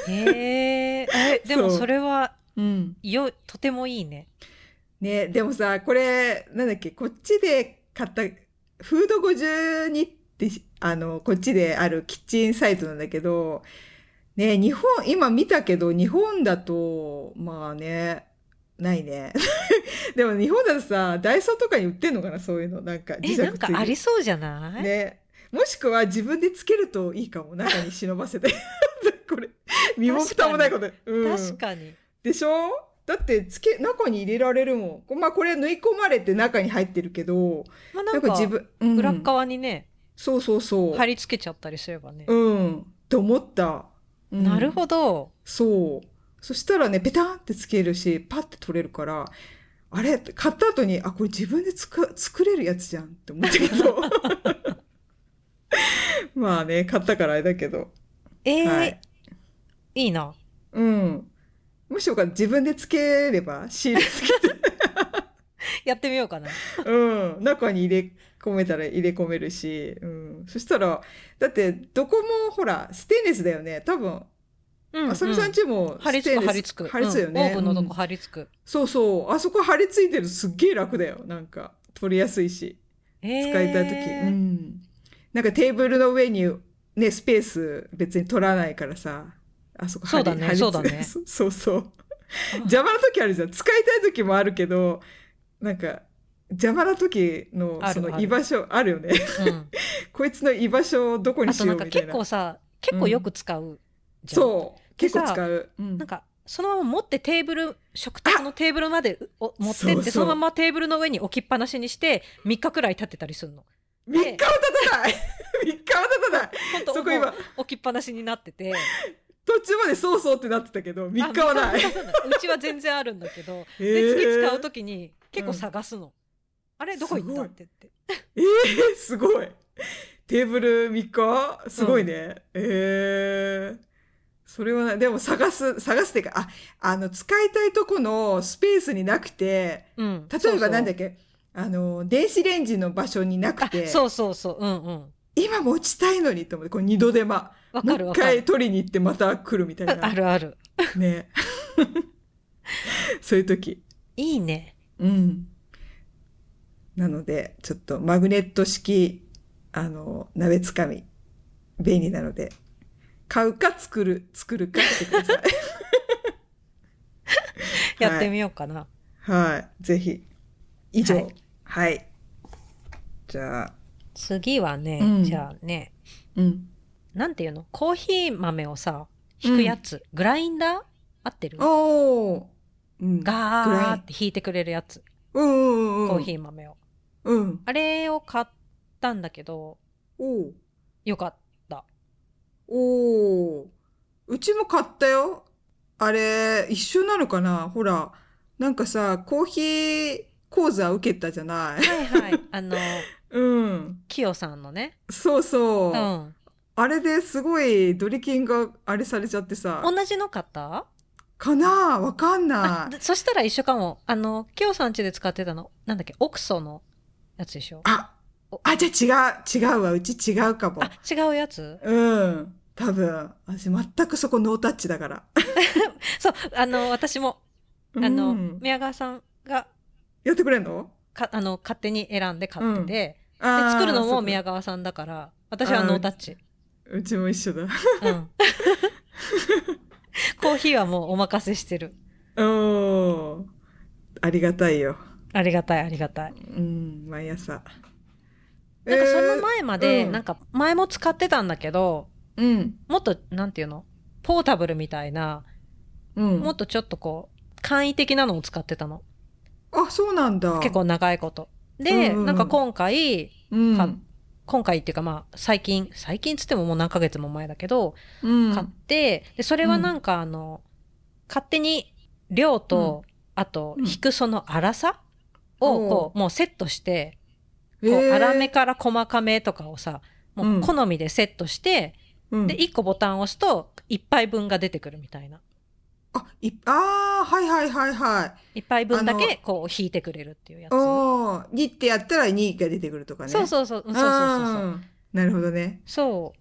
ー。へえ。え、でもそれは、うん。よ、とてもいいね。ね、でもさ、これ、なんだっけ、こっちで買った、フード52って、あの、こっちであるキッチンサイトなんだけど、ね、日本、今見たけど、日本だと、まあね、ないね。[LAUGHS] でも日本だとさ、ダイソーとかに売ってんのかな、そういうの。なんか、え、なんかありそそうじゃない、ね。もしくは自分でつけるといいかも。中に忍ばせて。[LAUGHS] これ、身も蓋もないこと。うん、確かに。でしょ？だってつけ中に入れられるもん。まあこれ縫い込まれて中に入ってるけど、なんんまあなか、か自分、うん裏っ側にね、そうそうそう。貼り付けちゃったりすればね。うん。って思った。うんなるほど。そう。そしたらね、ペタンってつけるし、パッて取れるから、あれ？買った後に、あ、これ自分でつく作れるやつじゃんって思ったけど。[LAUGHS] まあね、買ったからあれだけど。えーはいいいな。うん。むしろか自分でつければ、シールつけて。[LAUGHS] やってみようかな。うん。中に入れ込めたら入れ込めるし、うん。そしたら、だって、どこもほら、ステンレスだよね。多分、うんあさみさんちも貼り付くステンレス貼り付く。貼り付くよね。うんオーブンのとこうん貼り付く。そうそう。あそこ貼り付いてるすっげえ楽だよ。なんか、取りやすいし。使使いたいとき。うん。なんかテーブルの上に、ね、スペース別に取らないからさ。あそこそうだねそうだね [LAUGHS] そうそう。邪魔な時あるじゃん。使いたい時もあるけど、なんか、邪魔な時のその居場所あるよね。うん。[LAUGHS] こいつの居場所をどこにしようみたいな。結構さ、結構よく使うじゃん。そう。結構使う。うんなんか、そのまま持ってテーブル、食卓のテーブルまでお持ってって、そのままテーブルの上に置きっぱなしにして、3日くらい経ってたりするの。3日は経たない !3 日は経たない [LAUGHS] そこ今置きっぱなしになってて。途中までそうそうってなってたけど、3日はなあい。三日はないうちは全然あるんだけど、[LAUGHS] えで、次使うと時に結構探すの。あれどこ行った？って言って。えー、すごい。テーブル3日？すごいね。えー。それはな、でも探す、探すっていうか、あ、あの、使いたいとこのスペースになくて、うん。例えばなんだっけ？け、あの、電子レンジの場所になくて、そうそうそう。うんうん。今持ちたいのにと思って、これ二度手間。わもう一かるわかる。回取りに行ってまた来るみたいな。あるある。ね。そういう時。いいね。うん。なので、ちょっとマグネット式、あの、鍋つかみ、便利なので、買うか作る、作るかしてください。[LAUGHS] やってみようかな。はい。ぜひ。以上。ははいい。じゃあ、次はね、うんじゃあね、うん。なんていうの？コーヒー豆をさ、引くやつ。グラインダー？合ってる？おー。うん。ガグラインーって引いてくれるやつ。うんうんうん。コーヒー豆を。うん。あれを買ったんだけど、おー。よかった。おー。うちも買ったよ。あれ、一緒なのかな？ほら、なんかさ、コーヒー講座受けたじゃないはいはい。あの、[LAUGHS] うん。キヨさんのね。そうそうう。ん。あれですごいドリキンがあれされちゃってさ。同じの買った？かな？わかんない。そしたら一緒かも。あの、キヨさん家で使ってたの、なんだっけ、オクソのやつでしょ？あ、あ、じゃあ違う。違うわ。うち違うかもあ。、違うやつ？うん。多分。私全くそこノータッチだから。[LAUGHS] そう、あの、私も、あの、うん宮川さんが、やってくれんの？か、あの、勝手に選んで買ってて、で作るのも宮川さんだから、私はノータッチ。うちも一緒だ。うん。[LAUGHS] コーヒーはもうお任せしてる。おー。ありがたいよ。ありがたい、ありがたい。うん、毎朝。なんかその前まで、うんなんか前も使ってたんだけど、うん。もっと、なんていうの？ポータブルみたいな、うん。もっとちょっとこう、簡易的なのを使ってたの。あ、そうなんだ。結構長いこと。で、うんうんうん。なんか今回、うん。か今回っていうかまあ、最近、最近つってももう何ヶ月も前だけど、うん。買って、で、それはなんかあの、勝手に量と、あと、うん。引くその粗さを、こう、もうセットして、こう、粗めから細かめとかをさ、もう好みでセットして、うん。で、1個ボタンを押すと、1杯分が出てくるみたいな。あ、い、あーはいはいはいはい。1杯分だあけ、こう、引いてくれるっていうやつ。おー、2ってやったら2が出てくるとかね。そうそうそう、そうそうそうなるほどね。そ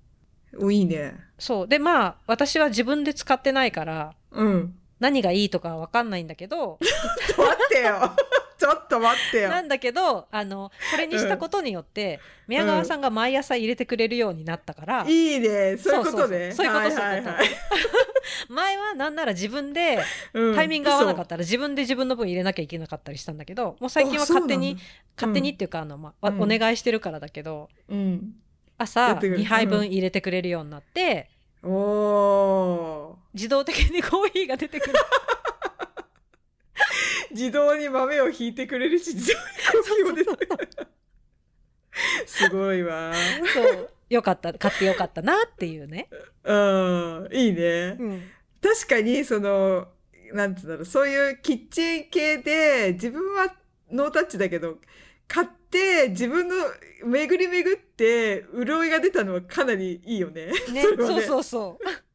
う。お、いいね。そう。で、まあ、私は自分で使ってないから、うん。何がいいとかはわかんないんだけど、[LAUGHS] 待ってよ。ちょっと待ってよ。なんだけど、あの、これにしたことによって、宮川さんが毎朝入れてくれるようになったから、いいね。そういうことね。そうそうそうそういうことはいはいはい [LAUGHS] 前はなんなら自分で、うんタイミング合わなかったら自分で自分の分入れなきゃいけなかったりしたんだけど、もう最近は勝手に勝手にっていうか、あの、まあ、うんお願いしてるからだけど、うん。や朝ってくれる2杯分入れてくれるようになって、おー。自動的にコーヒーが出てくる。自動に豆を引いてくれるし、自動にコーヒーも出てくる。すごいわ。そう。よかった、買ってよかったなっていうね。うん。いいね。うん。確かに、その、なんつうんだろう、そういうキッチン系で、自分はノータッチだけど、買って、自分の巡り巡って、潤いが出たのはかなりいいよね。ね、ねそうそうそう。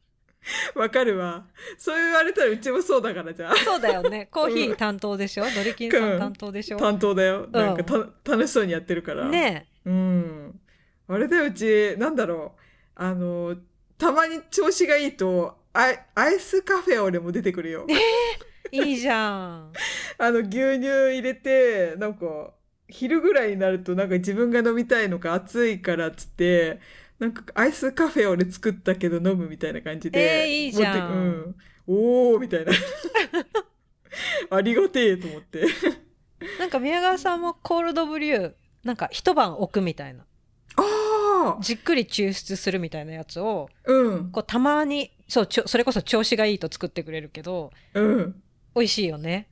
[LAUGHS] わかるわ。そう言われたらうちもそうだから、じゃあ。そうだよね。[LAUGHS] コーヒー担当でしょ？ドリキンさん担当でしょ？担当だよ。なんかた、楽しそうにやってるから。。ねうん。あれだよ、うち、なんだろう。あの、たまに調子がいいと、アイアイスカフェオレも出てくるよ。いいじゃん。[LAUGHS] あの、牛乳入れて、なんか、昼ぐらいになるとなんか自分が飲みたいのか暑いからっつって、なんかアイスカフェオレ作ったけど飲むみたいな感じで。えーいいじゃん持ってうん。おーみたいな。[LAUGHS] ありがてえと思って。なんか宮川さんもコールドブリュー、なんか一晩置くみたいな。ああじっくり抽出するみたいなやつを、うん。こうたまに、そう、ちょそれこそ調子がいいと作ってくれるけど、うん。美味しいよね。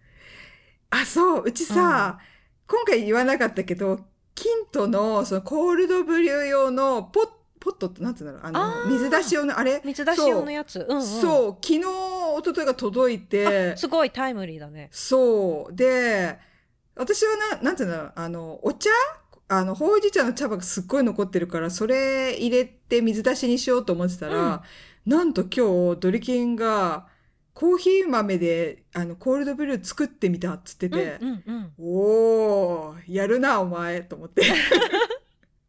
あ、そう。うちさ、今回言わなかったけど、キントのそのコールドブリュー用のポッ、ポットってなんつうんだろうああの、ー水出し用の、あれ？水出し用のやつ。うん、うん。そう、昨日、一昨日が届いてあ、すごいタイムリーだね。そう。で、私はな、なんていうの、あの、お茶？あの、ほうじ茶の茶葉がすっごい残ってるから、それ入れて水出しにしようと思ってたら、なんと今日、ドリキンが、コーヒー豆で、あの、コールドブリュー作ってみたっつってて、うんうんうん。おー、やるな、お前、と思って。[LAUGHS]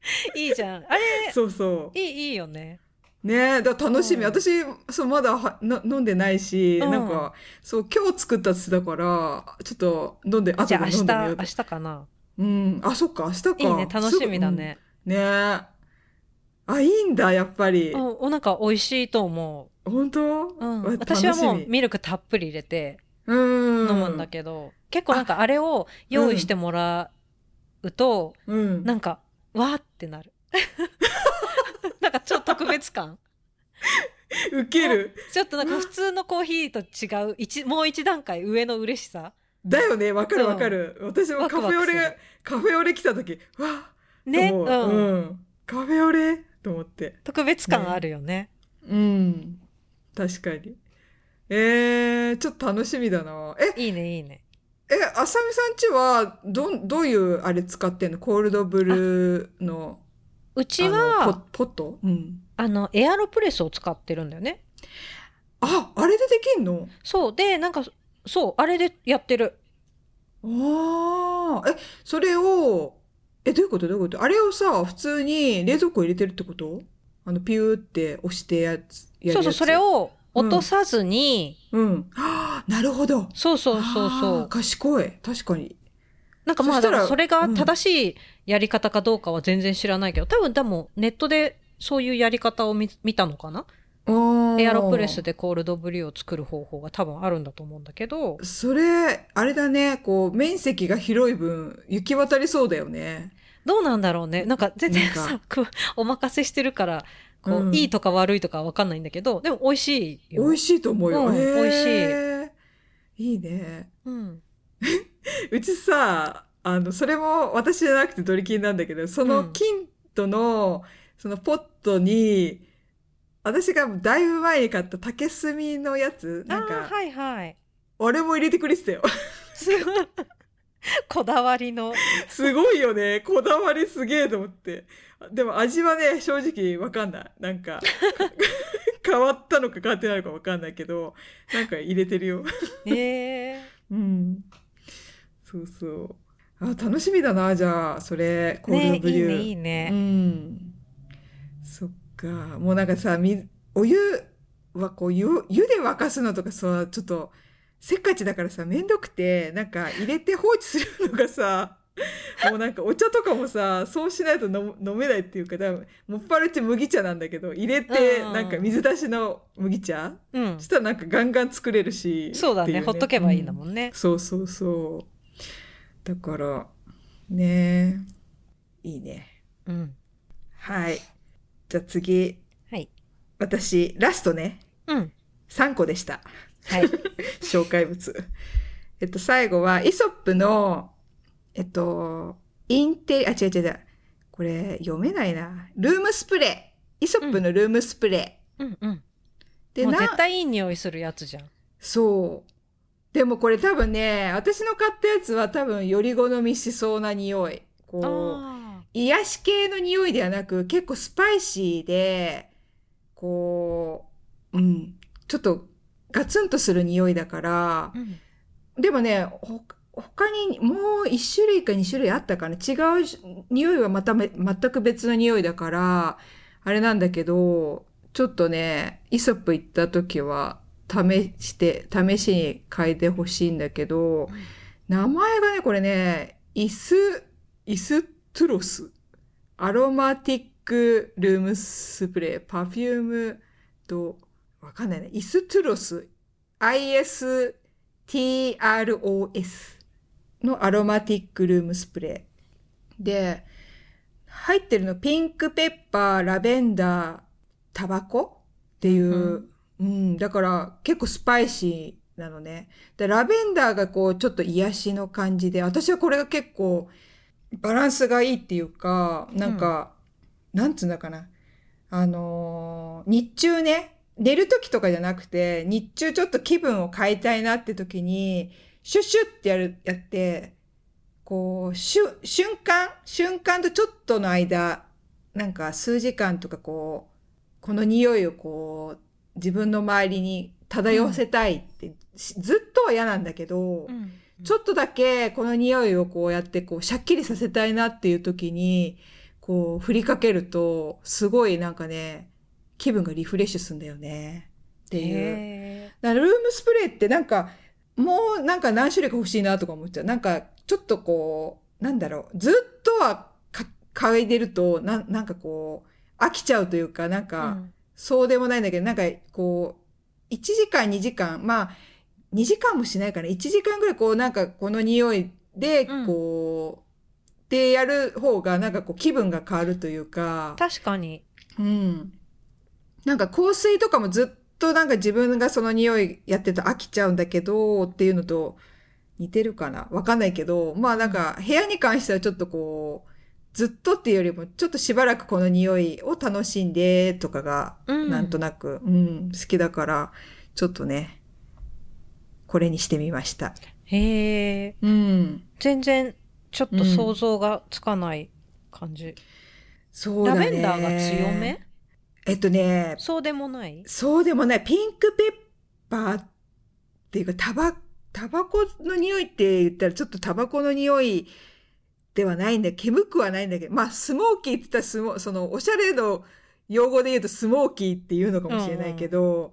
[LAUGHS] いいじゃん。あれ、そうそう。いい、いいよね。ねえ、だ楽しみ。うん私、そう、まだはの飲んでないし、うんなんか、そう、今日作ったっつってたから、ちょっと飲んで、後であ明日、飲んでみようと明。日かな。うん。あ、そっか、明日か。いいね、楽しみだね。すぐ。うんねえ。あ、いいんだ、やっぱり。うん、おなんか美味しいと思本当？う。うん。わ私はもうミルクたっぷり入れてうん。飲むんだけど、結構なんかあれを用意してもらうと、うん。なんか、わーってなる。[LAUGHS] なんかちょっと特別感。[LAUGHS] ウケる。ちょっとなんか普通のコーヒーと違う、一、もう一段階上の嬉しさ。だよね、わかるわかる。私もカフェオレカフェオレ来た時、わね。うん。うん。カフェオレと思って。特別感あるよね。うん。確かに。えー、ちょっと楽しみだな。え、いいね、いいね。え、あさみさんちは、ど、どういうあれ使ってんの？コールドブルーの。うちは、ポポット？うん。あの、エアロプレスを使ってるんだよね。あ、あれでできんの？そう。で、なんか、そう、あれでやってる。ああ、え、それを、え、どういうこと？どういうこと？あれをさ、普通に冷蔵庫入れてるってこと？あの、ピューって押してやつ、やるやつそうそう、それ。を落とさずに、うん。はあ、なるほど。そうそうそうそう。賢い。確かに。なんかまあ、だからそれが正しいやり方かどうかは全然知らないけど、多分でもネットでそういうやり方を見見たのかな？エエアロプレス。でコールドブリューを作る方法が多分あるんだと思うんだけど、それ、あれだね、こう、面積が広い分、行き渡りそうだよね。どうなんだろうね。なんか全然さ、お任せしてるから、こう、うんいいとか悪いとかわかんないんだけど、でも美味しいよ。美味しいと思うよ。うん美味しいいいね。うん。[LAUGHS] うちさ、あの、それも私じゃなくてドリキンなんだけど、そのキントの、そのポットに、私がだいぶ前に買った竹炭のやつ、なんあか、ーはいはい。あれも入れてくれてたよ。すごい。[LAUGHS] こだわりの。すごいよね。こだわりすげえと思って。でも味はね、正直わかんない。なんか、[LAUGHS] 変わったのか変わってないのかわかんないけど、なんか入れてるよ。へえ。[LAUGHS] うん。そうそう。あ、楽しみだな、じゃあ、それ、コールブリュー。いいね、いいうね。ん。そっか。もうなんかさ、みお湯はこう湯、湯で沸かすのとかさ、ちょっと、せっかちだからさ、めんどくて、なんか入れて放置するのがさ、[LAUGHS] もうなんかお茶とかもさ、そうしないと飲飲めないっていうか、多分もっぱらうち麦茶なんだけど、入れて、うんなんか水出しの麦茶うんそ。したらなんかガンガン作れるし。そうだね。っていほっとけばいいんだんもんね。そうそうそう。だから、ねえいいね。うん。はい。じゃあ次、はい。私、ラストね。うん。3個でした。はい。[LAUGHS] 紹介物。えっと、最後は、イソップの、えっと、インテリ、あ、違う違う違う。これ、読めないな。ルームスプレー。イソップのルームスプレうんうん。ー。で、もうな絶対いい匂いするやつじゃん。そう。でもこれ多分ね、私の買ったやつは多分より好みしそうな匂い。こう、あ癒し系の匂いではなく、結構スパイシーで、こう、うん、ちょっとガツンとする匂いだから。う、ん。でもね、ほ他にもう1種類か2種類あったかな。違う匂いはまた全く別の匂いだから、あれなんだけど、ちょっとね、イソップ行った時は試して、試しに嗅いでほしいんだけど、名前がね、これね、イス、イストゥロス。アロマティックルームスプレー、パフュームと、わかんないね。イストゥロス。ISTROS のアロマティックルームスプレー。で、入ってるのピンクペッパー、ラベンダー、タバコ？っていう、ううんん、だから結構スパイシーなのね。で、ラベンダーがこうちょっと癒しの感じで、私はこれが結構バランスがいいっていうか、なんか、なんつうんだかな。あのー日中ね、寝る時とかじゃなくて、日中ちょっと気分を変えたいなって時に、シュッシュッってやる、やって、こう、しゅ、瞬間瞬間とちょっとの間、なんか数時間とかこう、この匂いをこう、自分の周りに漂わせたいって、しずっとは嫌なんだけど、うん。ちょっとだけこの匂いをこうやってこう、シャッキリさせたいなっていう時に、こう、振りかけると、すごいなんかね、気分がリフレッシュするんだよね。っていう。へだからルームスプレーってなんか、もうなんか何種類か欲しいなとか思っちゃう。なんか、ちょっとこう、なんだろう、ずっとはか嗅いでると、ななんかこう、飽きちゃうというか、なんーか、うんそうでもないんだけど、なんかこう、1時間2時間、まあ、2時間もしないかな。1時間ぐらいこう、なんかこの匂いで、うんこう、でやる方が、なんかこう気分が変わるというか、確かに。うん。なんか香水とかもずっとなんか自分がその匂いやってると飽きちゃうんだけど、っていうのと似てるかな？わかんないけど、まあなんか部屋に関してはちょっとこう、ずっとっていうよりも、ちょっとしばらくこの匂いを楽しんでとかが、うんなんとなく、うん、好きだから、ちょっとね、これにしてみました。へえ。うん。全然、ちょっと想像がつかない感じ。ラそうだね。ベンダーが強め？えっとね、そうでもない？そうでもない。ピンクペッパーっていうか、タバ、タバコの匂いって言ったらちょっとタバコの匂いではないんだ。煙くはないんだけど、まあ、スモーキーって言ったらスモ、その、おしゃれの用語で言うとスモーキーっていうのかもしれないけど、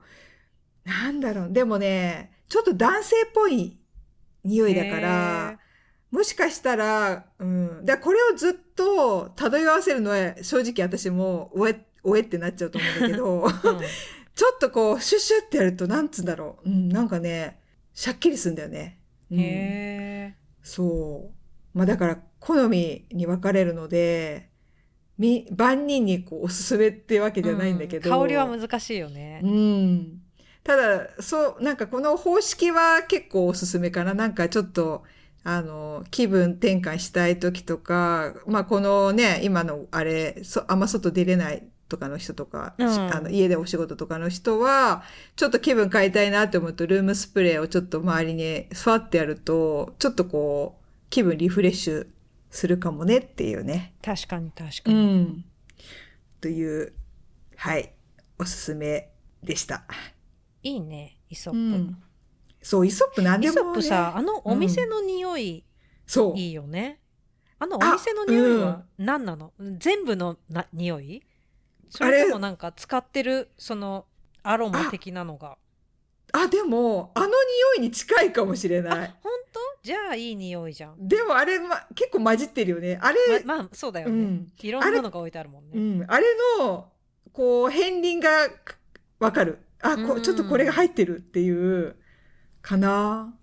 なんだろう。でもね、ちょっと男性っぽい匂いだから、もしかしたら、うん。だからこれをずっと漂わせるのは正直私も、おえってなっちゃうと思うんだけど、うんちょっとこう、シュッシュってやると、なんつうんだろう。うん、なんかね、シャッキリするんだよね。うん、へえ。そう。まあだから、好みに分かれるので、み、万人にこうおすすめってわけじゃないんだけど。うん香りは難しいよねう。ん。ただ、そう、なんかこの方式は結構おすすめかな。なんかちょっと、あの、気分転換したい時とか、まあこのね、今のあれ、そあんま外出れないとかの人とか、うんあの家でお仕事とかの人は、ちょっと気分変えたいなって思うと、ルームスプレーをちょっと周りにファってやると、ちょっとこう、気分リフレッシュするかもねっていうね。確かに確かうに。ん。という、はい、おすすめでした。いいね、イソップ。うん。そう、イソップ何イでも、ね。ソップさ、あのお店の匂い、そう。いいよね。あのお店の匂いは何なの、全部のな匂い？それともなんか使ってるそのアロマ的なのが？あ、でも、あの匂いに近いかもしれない。本当？じゃあいい匂いじゃん。でもあれ、ま、結構混じってるよね。あれ、ままあそうだよね、うん。いろんなのが置いてあるもんうね。ん。あれの、こう、片鱗がわかる。あ、こうんちょっとこれが入ってるっていう、かな。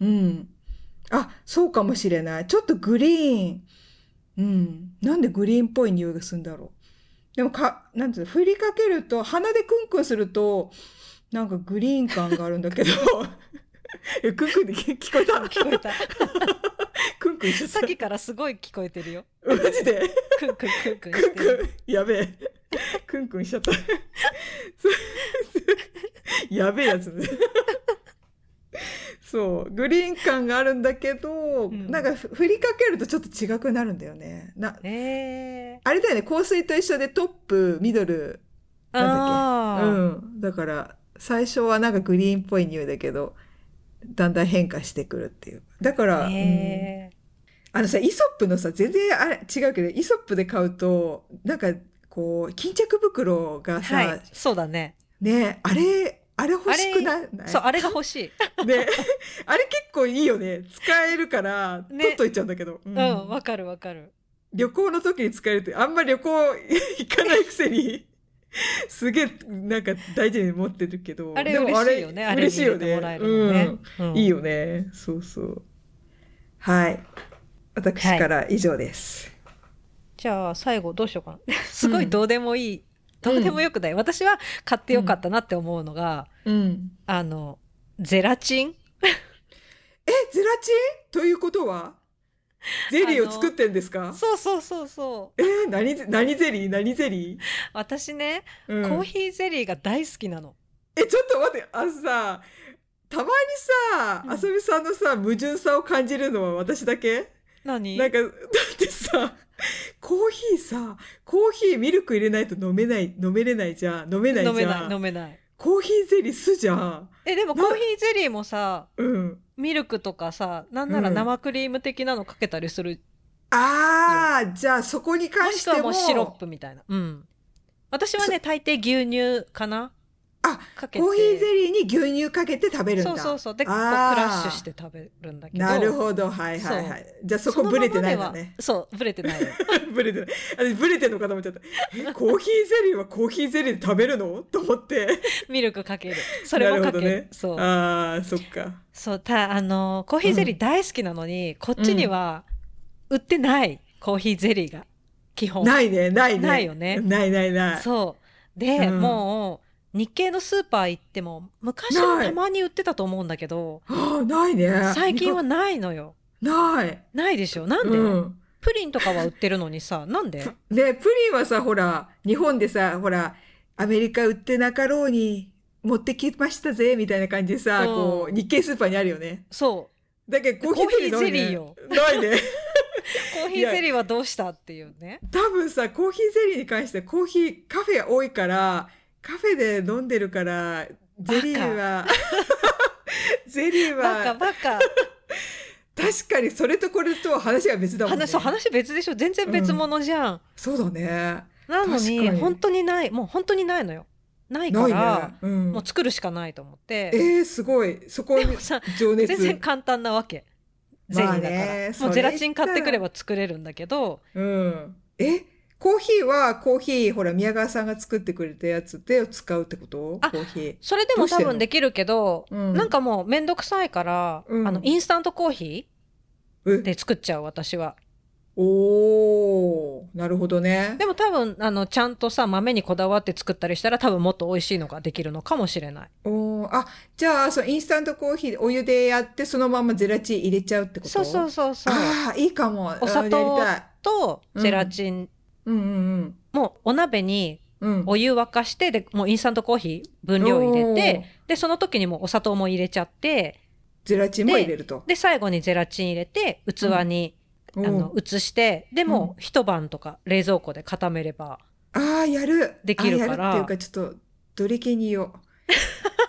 うん。あ、そうかもしれない。ちょっとグリーン。うん。なんでグリーンっぽい匂いがするんだろう。でもか、なんていうの、振りかけると、鼻でクンクンすると、なんかグリーン感があるんだけど、[LAUGHS] え、クンクンで聞聞こえた聞こえた。[LAUGHS] クンクンしちゃった。さっきからすごい聞こえてるよ。マジで？クンクンクンクンクン。クン、やべえ。クンクンしちゃった。やべえやつね。そう、グリーン感があるんだけど、んなんかふ振りかけるとちょっと違くなるんだよね。な、えー、あれだよね、香水と一緒でトップ、ミドル、なんだっけ？うん。だから、最初はなんかグリーンっぽい匂いだけど、だんだん変化してくるっていう。だから、うんえあのさ、イソップのさ、全然あれ違うけど、イソップで買うと、なんか、こう、巾着袋がー、さ、はい、そうだね。ね、あれ、あれ欲しくない？そう、あれが欲しい。ね、[LAUGHS] あれ結構いいよね。使えるから、ね取っといちゃうんだけど。ううんん、わかるわかる。旅行の時に使えるって、あんま旅行行かないくせに、[LAUGHS] すげえ、なんか大事に持ってるけど。あれ嬉しいよね。あれ嬉しいよね。に入れてもらえるのね。うんいいよね。そうそう。はい。私から以上です。じゃあ最後どうしようかな。[LAUGHS] すごいどうでもいい。どうでもよくない。私は買ってよかったなって思うのが、うん。あの、ゼラチン？え、ゼラチン？ということは？ゼリーを作ってんですか？そうそうそうそう。えー何ゼ、何ゼリー？何ゼリ私ね、ー、うん。コーヒーゼリーが大好きなの。え、ちょっと待って、あのさ、たまにさ、うん。あさみさんのさ、矛盾さを感じるのは私だけ？何？なんか、だってさ、[LAUGHS] コーヒーさ、コーヒーミルク入れないと飲めない、飲めれないじゃん。飲めないじゃん。飲めない、飲めない。コーヒーゼリー酢じゃん。え、でもコーヒーゼリーもさ、うん。ミルクとかさ、なんならうん生クリーム的なのかけたりする。あー、じゃあそこに関もしくはしても。もうシロップみたいな。うん。私はね、大抵牛乳かなあ、かけて。コーヒーゼリーに牛乳かけて食べるんだ。そうそうそう。で、クラッシュして食べるんだけど。なるほど、はいはいはい。じゃあそこのブレてないんだね。そう、ブレてないよ。[LAUGHS] ブレてない。あブレてんのかと思っちゃった。え、コーヒーゼリーはコーヒーゼリーで食べるの？と思って。ミルクかける。それもかける。なるほどね。そう。ああ、そっか。そう、た、あの、コーヒーゼリー大好きなのに、こっちには売ってない、コーヒーゼリーが。基本。ないね、ないね。ないよねないないない。そう。で、うんもう、日系のスーパー行っても、昔はたまに売ってたと思うんだけど、ああ、ないね。最近はないのよ。ない。ないでしょ？なんで、うん。プリンとかは売ってるのにさ、なんで？で、プリンはさ、ほら、日本でさ、ほら、アメリカ売ってなかろうに持ってきましたぜ、みたいな感じでさ、うんこう、日系スーパーにあるよね。そだけどコーヒーゼリーない、ね、コーヒーゼリーよないね。う。[LAUGHS] コーヒーゼリーはどうしたっていうね。多分さ、コーヒーゼリーに関してコーヒー、カフェ多いから、カフェで飲んでるから、ゼリーは、ゼリーバカは、バカ。[LAUGHS] 確かにそれとこれとは話が別だもんね。話、そう、話別でしょ全然別物じゃん。そうだね。なのに、本当にない。もう本当にないのよ。ないから、ね。うんもう。作るしかないと思って。えー、すごい。そこに情熱。全然簡単なわけ。ゼリーだから。まあねもうゼラチン買ってくれば作れるんだけど、うん。えコーヒーはコーヒー、ほら、宮川さんが作ってくれたやつで使うってこと？あコーヒー。それでも多分できるけど、うんなんかもうめんどくさいから、うんあの、インスタントコーヒええ？で作っちゃう私は。おー、なるほどね。でも多分あのちゃんとさ豆にこだわって作ったりしたら多分もっと美味しいのができるのかもしれない。おーあ、じゃあ、そう、インスタントコーヒー、お湯でやって、そのままゼラチン入れちゃうってこと？そうそうそうそう。ああ、いいかも。お砂糖。とゼラチン、うんうんもうお鍋にうん。うん。お湯沸かしてでもうインスタントコーヒー分量入れてでその時にもうお砂糖も入れちゃってゼラチンも入れると。で最後にゼラチン入れて器に、おあのー移してでもう一晩とか冷蔵庫で固めればああ、やる。できるからっていうか、ちょっと、どれ系に言おう。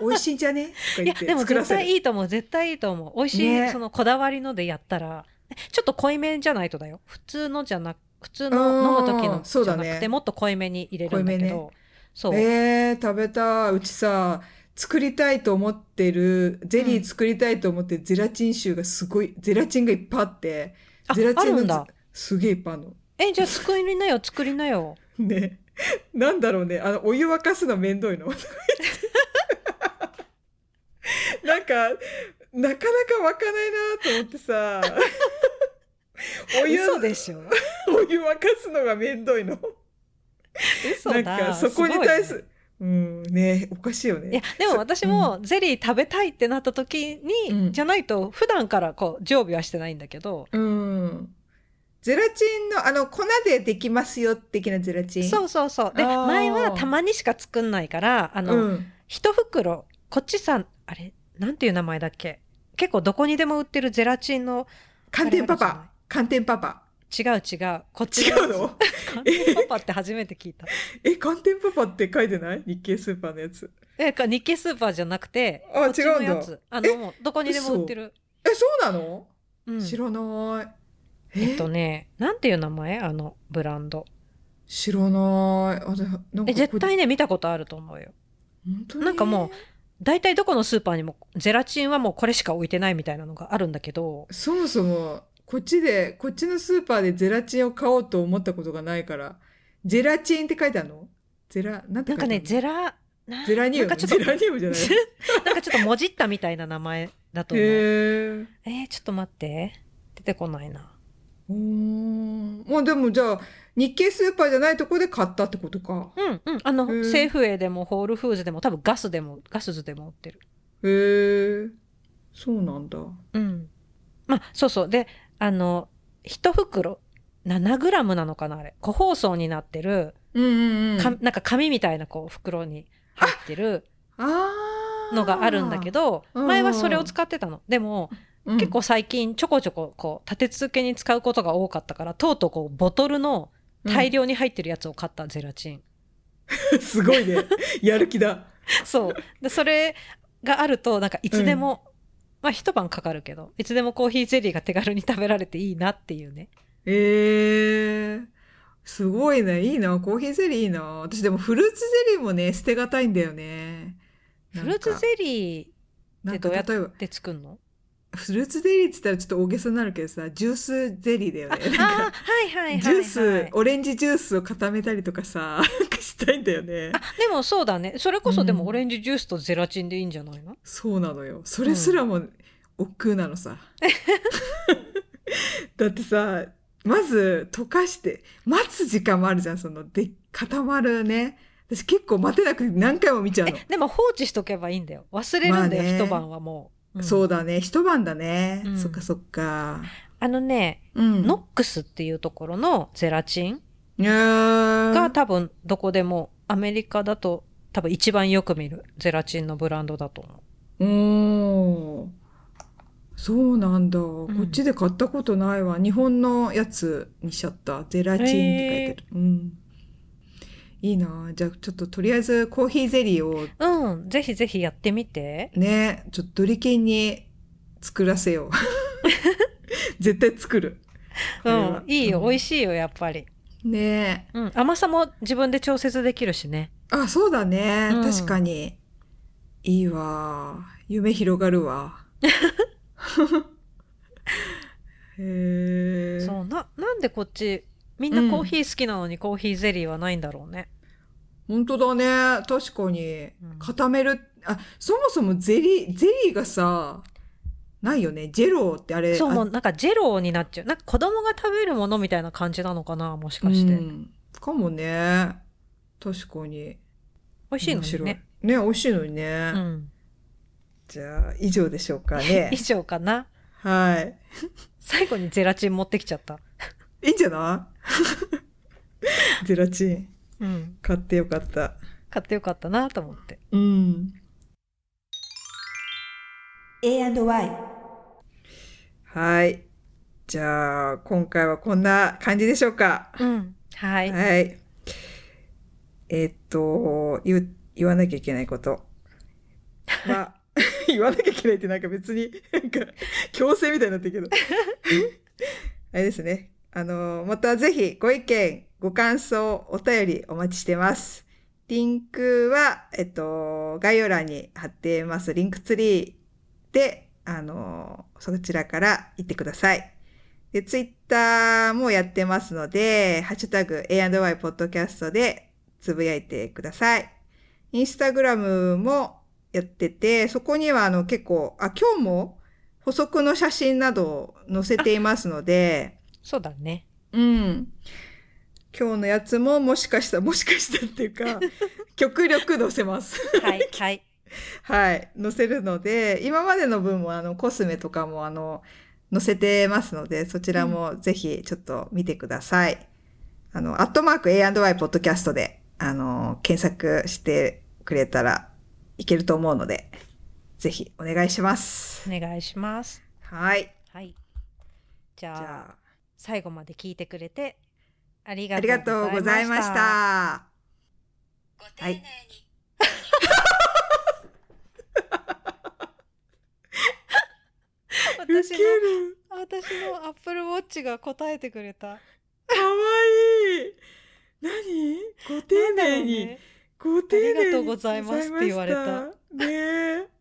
[LAUGHS] 美味しいんじゃね？いやでも絶対いいと思う絶対いいと思う美味しい、ねそのこだわりのでやったらちょっと濃いめじゃないとだよ普通のじゃなく普通の飲む時うのじゃなくて、もっと濃いめに入れるんだけど、そう、えー、食べたい。うちさ、作りたいと思ってる、ゼリー作りたいと思って、ゼラチン臭がすごい、ゼラチンがいっぱいあって、あゼラチンのすげえいっぱいあるの。えじゃあ作りなよ作りなよ [LAUGHS] ね。なんだろうね。あの、お湯沸かすのめんどいの。[LAUGHS] なんか、なかなか沸かないなと思ってさ、お湯、嘘でしょ？[LAUGHS] お湯沸かすのがめんどいの。嘘だなんか、そこに対する、うん、ねおかしいよね。いやでも私もゼリー食べたいってなった時に、うんじゃないと普段からこう常備はしてないんだけど、うん。ゼラチンの、あの、粉でできますよ、的なゼラチン？そうそうそうで前はたまにしか作んないからあの、うん。一袋こっちさんあれ？なんていう名前だっけ？結構どこにでも売ってるゼラチンの寒天パパ。寒天パパ。違う違う。こっち違うの？寒天パパって初めて聞いた。[LAUGHS] え、寒天パパって書いてない？日系スーパーのやつ。えか日系スーパーじゃなくてあ違うんだ。やつ。あのもうどこにでも売ってる、え、そうなの、うん、知らない。え？っとねなんていう名前？あのブランド。知らない。あ、でなんかえ絶対ね見たことあると思うよ。本当に？なんかもう大体どこのスーパーにもゼラチンはもうこれしか置いてないみたいなのがあるんだけど。そもそも、こっちで、こっちのスーパーでゼラチンを買おうと思ったことがないから、ゼラチンって書いてあるの？ゼラ、なんて書いてあるの？なんかねゼラなゼラニウム。なんかちょっとゼラニウムじゃない [LAUGHS] なんかちょっともじったみたいな名前だと思う。へえ。えー、ちょっと待って。出てこないな。おーまあでもじゃあ、日系スーパーじゃないとこで買ったってことか。うんうん。あの、セーフウェイでもホールフーズでも多分ガスでも、ガスズでも売ってる。へえ。そうなんだ。うん。まあ、そうそう。で、あの、一袋、7グラムなのかなあれ。個包装になってる、うんうんうん。かなんか紙みたいなこう袋に入ってるのがあるんだけど、うん前はそれを使ってたの。でも、うん結構最近ちょこちょここう立て続けに使うことが多かったから、とうとうこうボトルの大量に入ってるやつを買った、ゼラチン。[LAUGHS] すごいね。やる気だ。[LAUGHS] そう。で、それがあると、なんかいつでも、まあ一晩かかるけど、いつでもコーヒーゼリーが手軽に食べられていいなっていうね。ええすごいね。いいな。コーヒーゼリーいいな。私でもフルーツゼリーもね、捨てがたいんだよね。フルーツゼリーってどうやって作るの？フルーツゼリーって言ったらちょっと大げさになるけどさ、ジュースゼリーだよあ、ね。なんかあはいはいはい、はい。ジュース、オレンジジュースを固めたりとかさ、[LAUGHS] したいんだよね。あ、でもそうだね。それこそでもうんオレンジジュースとゼラチンでいいんじゃないの、そうなのよ。それすらも億劫なのさ。[LAUGHS] だってさ、まず溶かして、待つ時間もあるじゃん、その、で、固まるね。私結構待てなくて何回も見ちゃうの。え、でも放置しとけばいいんだよ。忘れるんだよ、まあね一晩はもう。うんそうだね。一晩だね。うんそっかそっか。あのね、うん。ノックスっていうところのゼラチンが多分どこでも、アメリカだと多分一番よく見るゼラチンのブランドだと思う。おーそうなんだ、んこっちで買ったことないわ。日本のやつにしちゃった。ゼラチンって書いてる。うん。いいなじゃあちょっととりあえずコーヒーゼリーをうん、ぜひぜひやってみて。ね、ちょっとドリキンに作らせよう。[LAUGHS] 絶対作る。こうん、いいよ、うん美味しいよ、やっぱり。ねうん、甘さも自分で調節できるしね。あ、そうだね。うん確かに。いいわ。夢広がるわ。[LAUGHS] へえ。そう、な、なんでこっち、みんなコーヒー好きなのにコーヒーゼリーはないんだろうね。本当だね。確かにうん。固める。あ、そもそもゼリー、ゼリーがさ、ないよね。ジェローってあれ。そう、あもうなんかジェローになっちゃう。なんか子供が食べるものみたいな感じなのかなもしかして。うんかもね。確かに。美味しいのにね。ね、美味しいのにね。うん。じゃあ、以上でしょうかね [LAUGHS] 以。上かな。はい。最後にゼラチン持ってきちゃった。いいんじゃない？[LAUGHS] ゼラチン。うん。買ってよかった。買ってよかったなと思って。うん。A&Y はい。じゃあ、今回はこんな感じでしょうか。うん。はい。はい。えーっと、言う、言わなきゃいけないこと。は、[LAUGHS] 言わなきゃいけないってなんか別に、なんか、強制みたいになってるけど。[LAUGHS] あれですね。あの、またぜひご意見、ご感想、お便りお待ちしてます。リンクは、えっと、概要欄に貼ってます。リンクツリーで、あの、そちらから行ってください。で、ツイッターもやってますので、ハッシュタグ A&Y ポッドキャストでつぶやいてください。インスタグラムもやってて、そこにはあの結構、あ、今日も補足の写真などを載せていますので、そうだね。うん。今日のやつももしかしたら、もしかしたらっていうか、[LAUGHS] 極力載せます。はい。はい。はい。載せるので、今までの分もあの、コスメとかもあの、載せてますので、そちらもぜひちょっと見てください。あの、アットマーク A&Y ポッドキャストで、あの、検索してくれたらいけると思うので、ぜひお願いします。お願いします。はい。はい。じじゃあ、ゃ最後まで聞いてくれて、ありあ、ありがとうございまし。た。ご丁寧に [LAUGHS] ウ私ケの、る。私のアップルウォッチが答えてくれた。かわいい。何？ご丁寧に、ねご丁寧にありがとうございますって言われたねえ。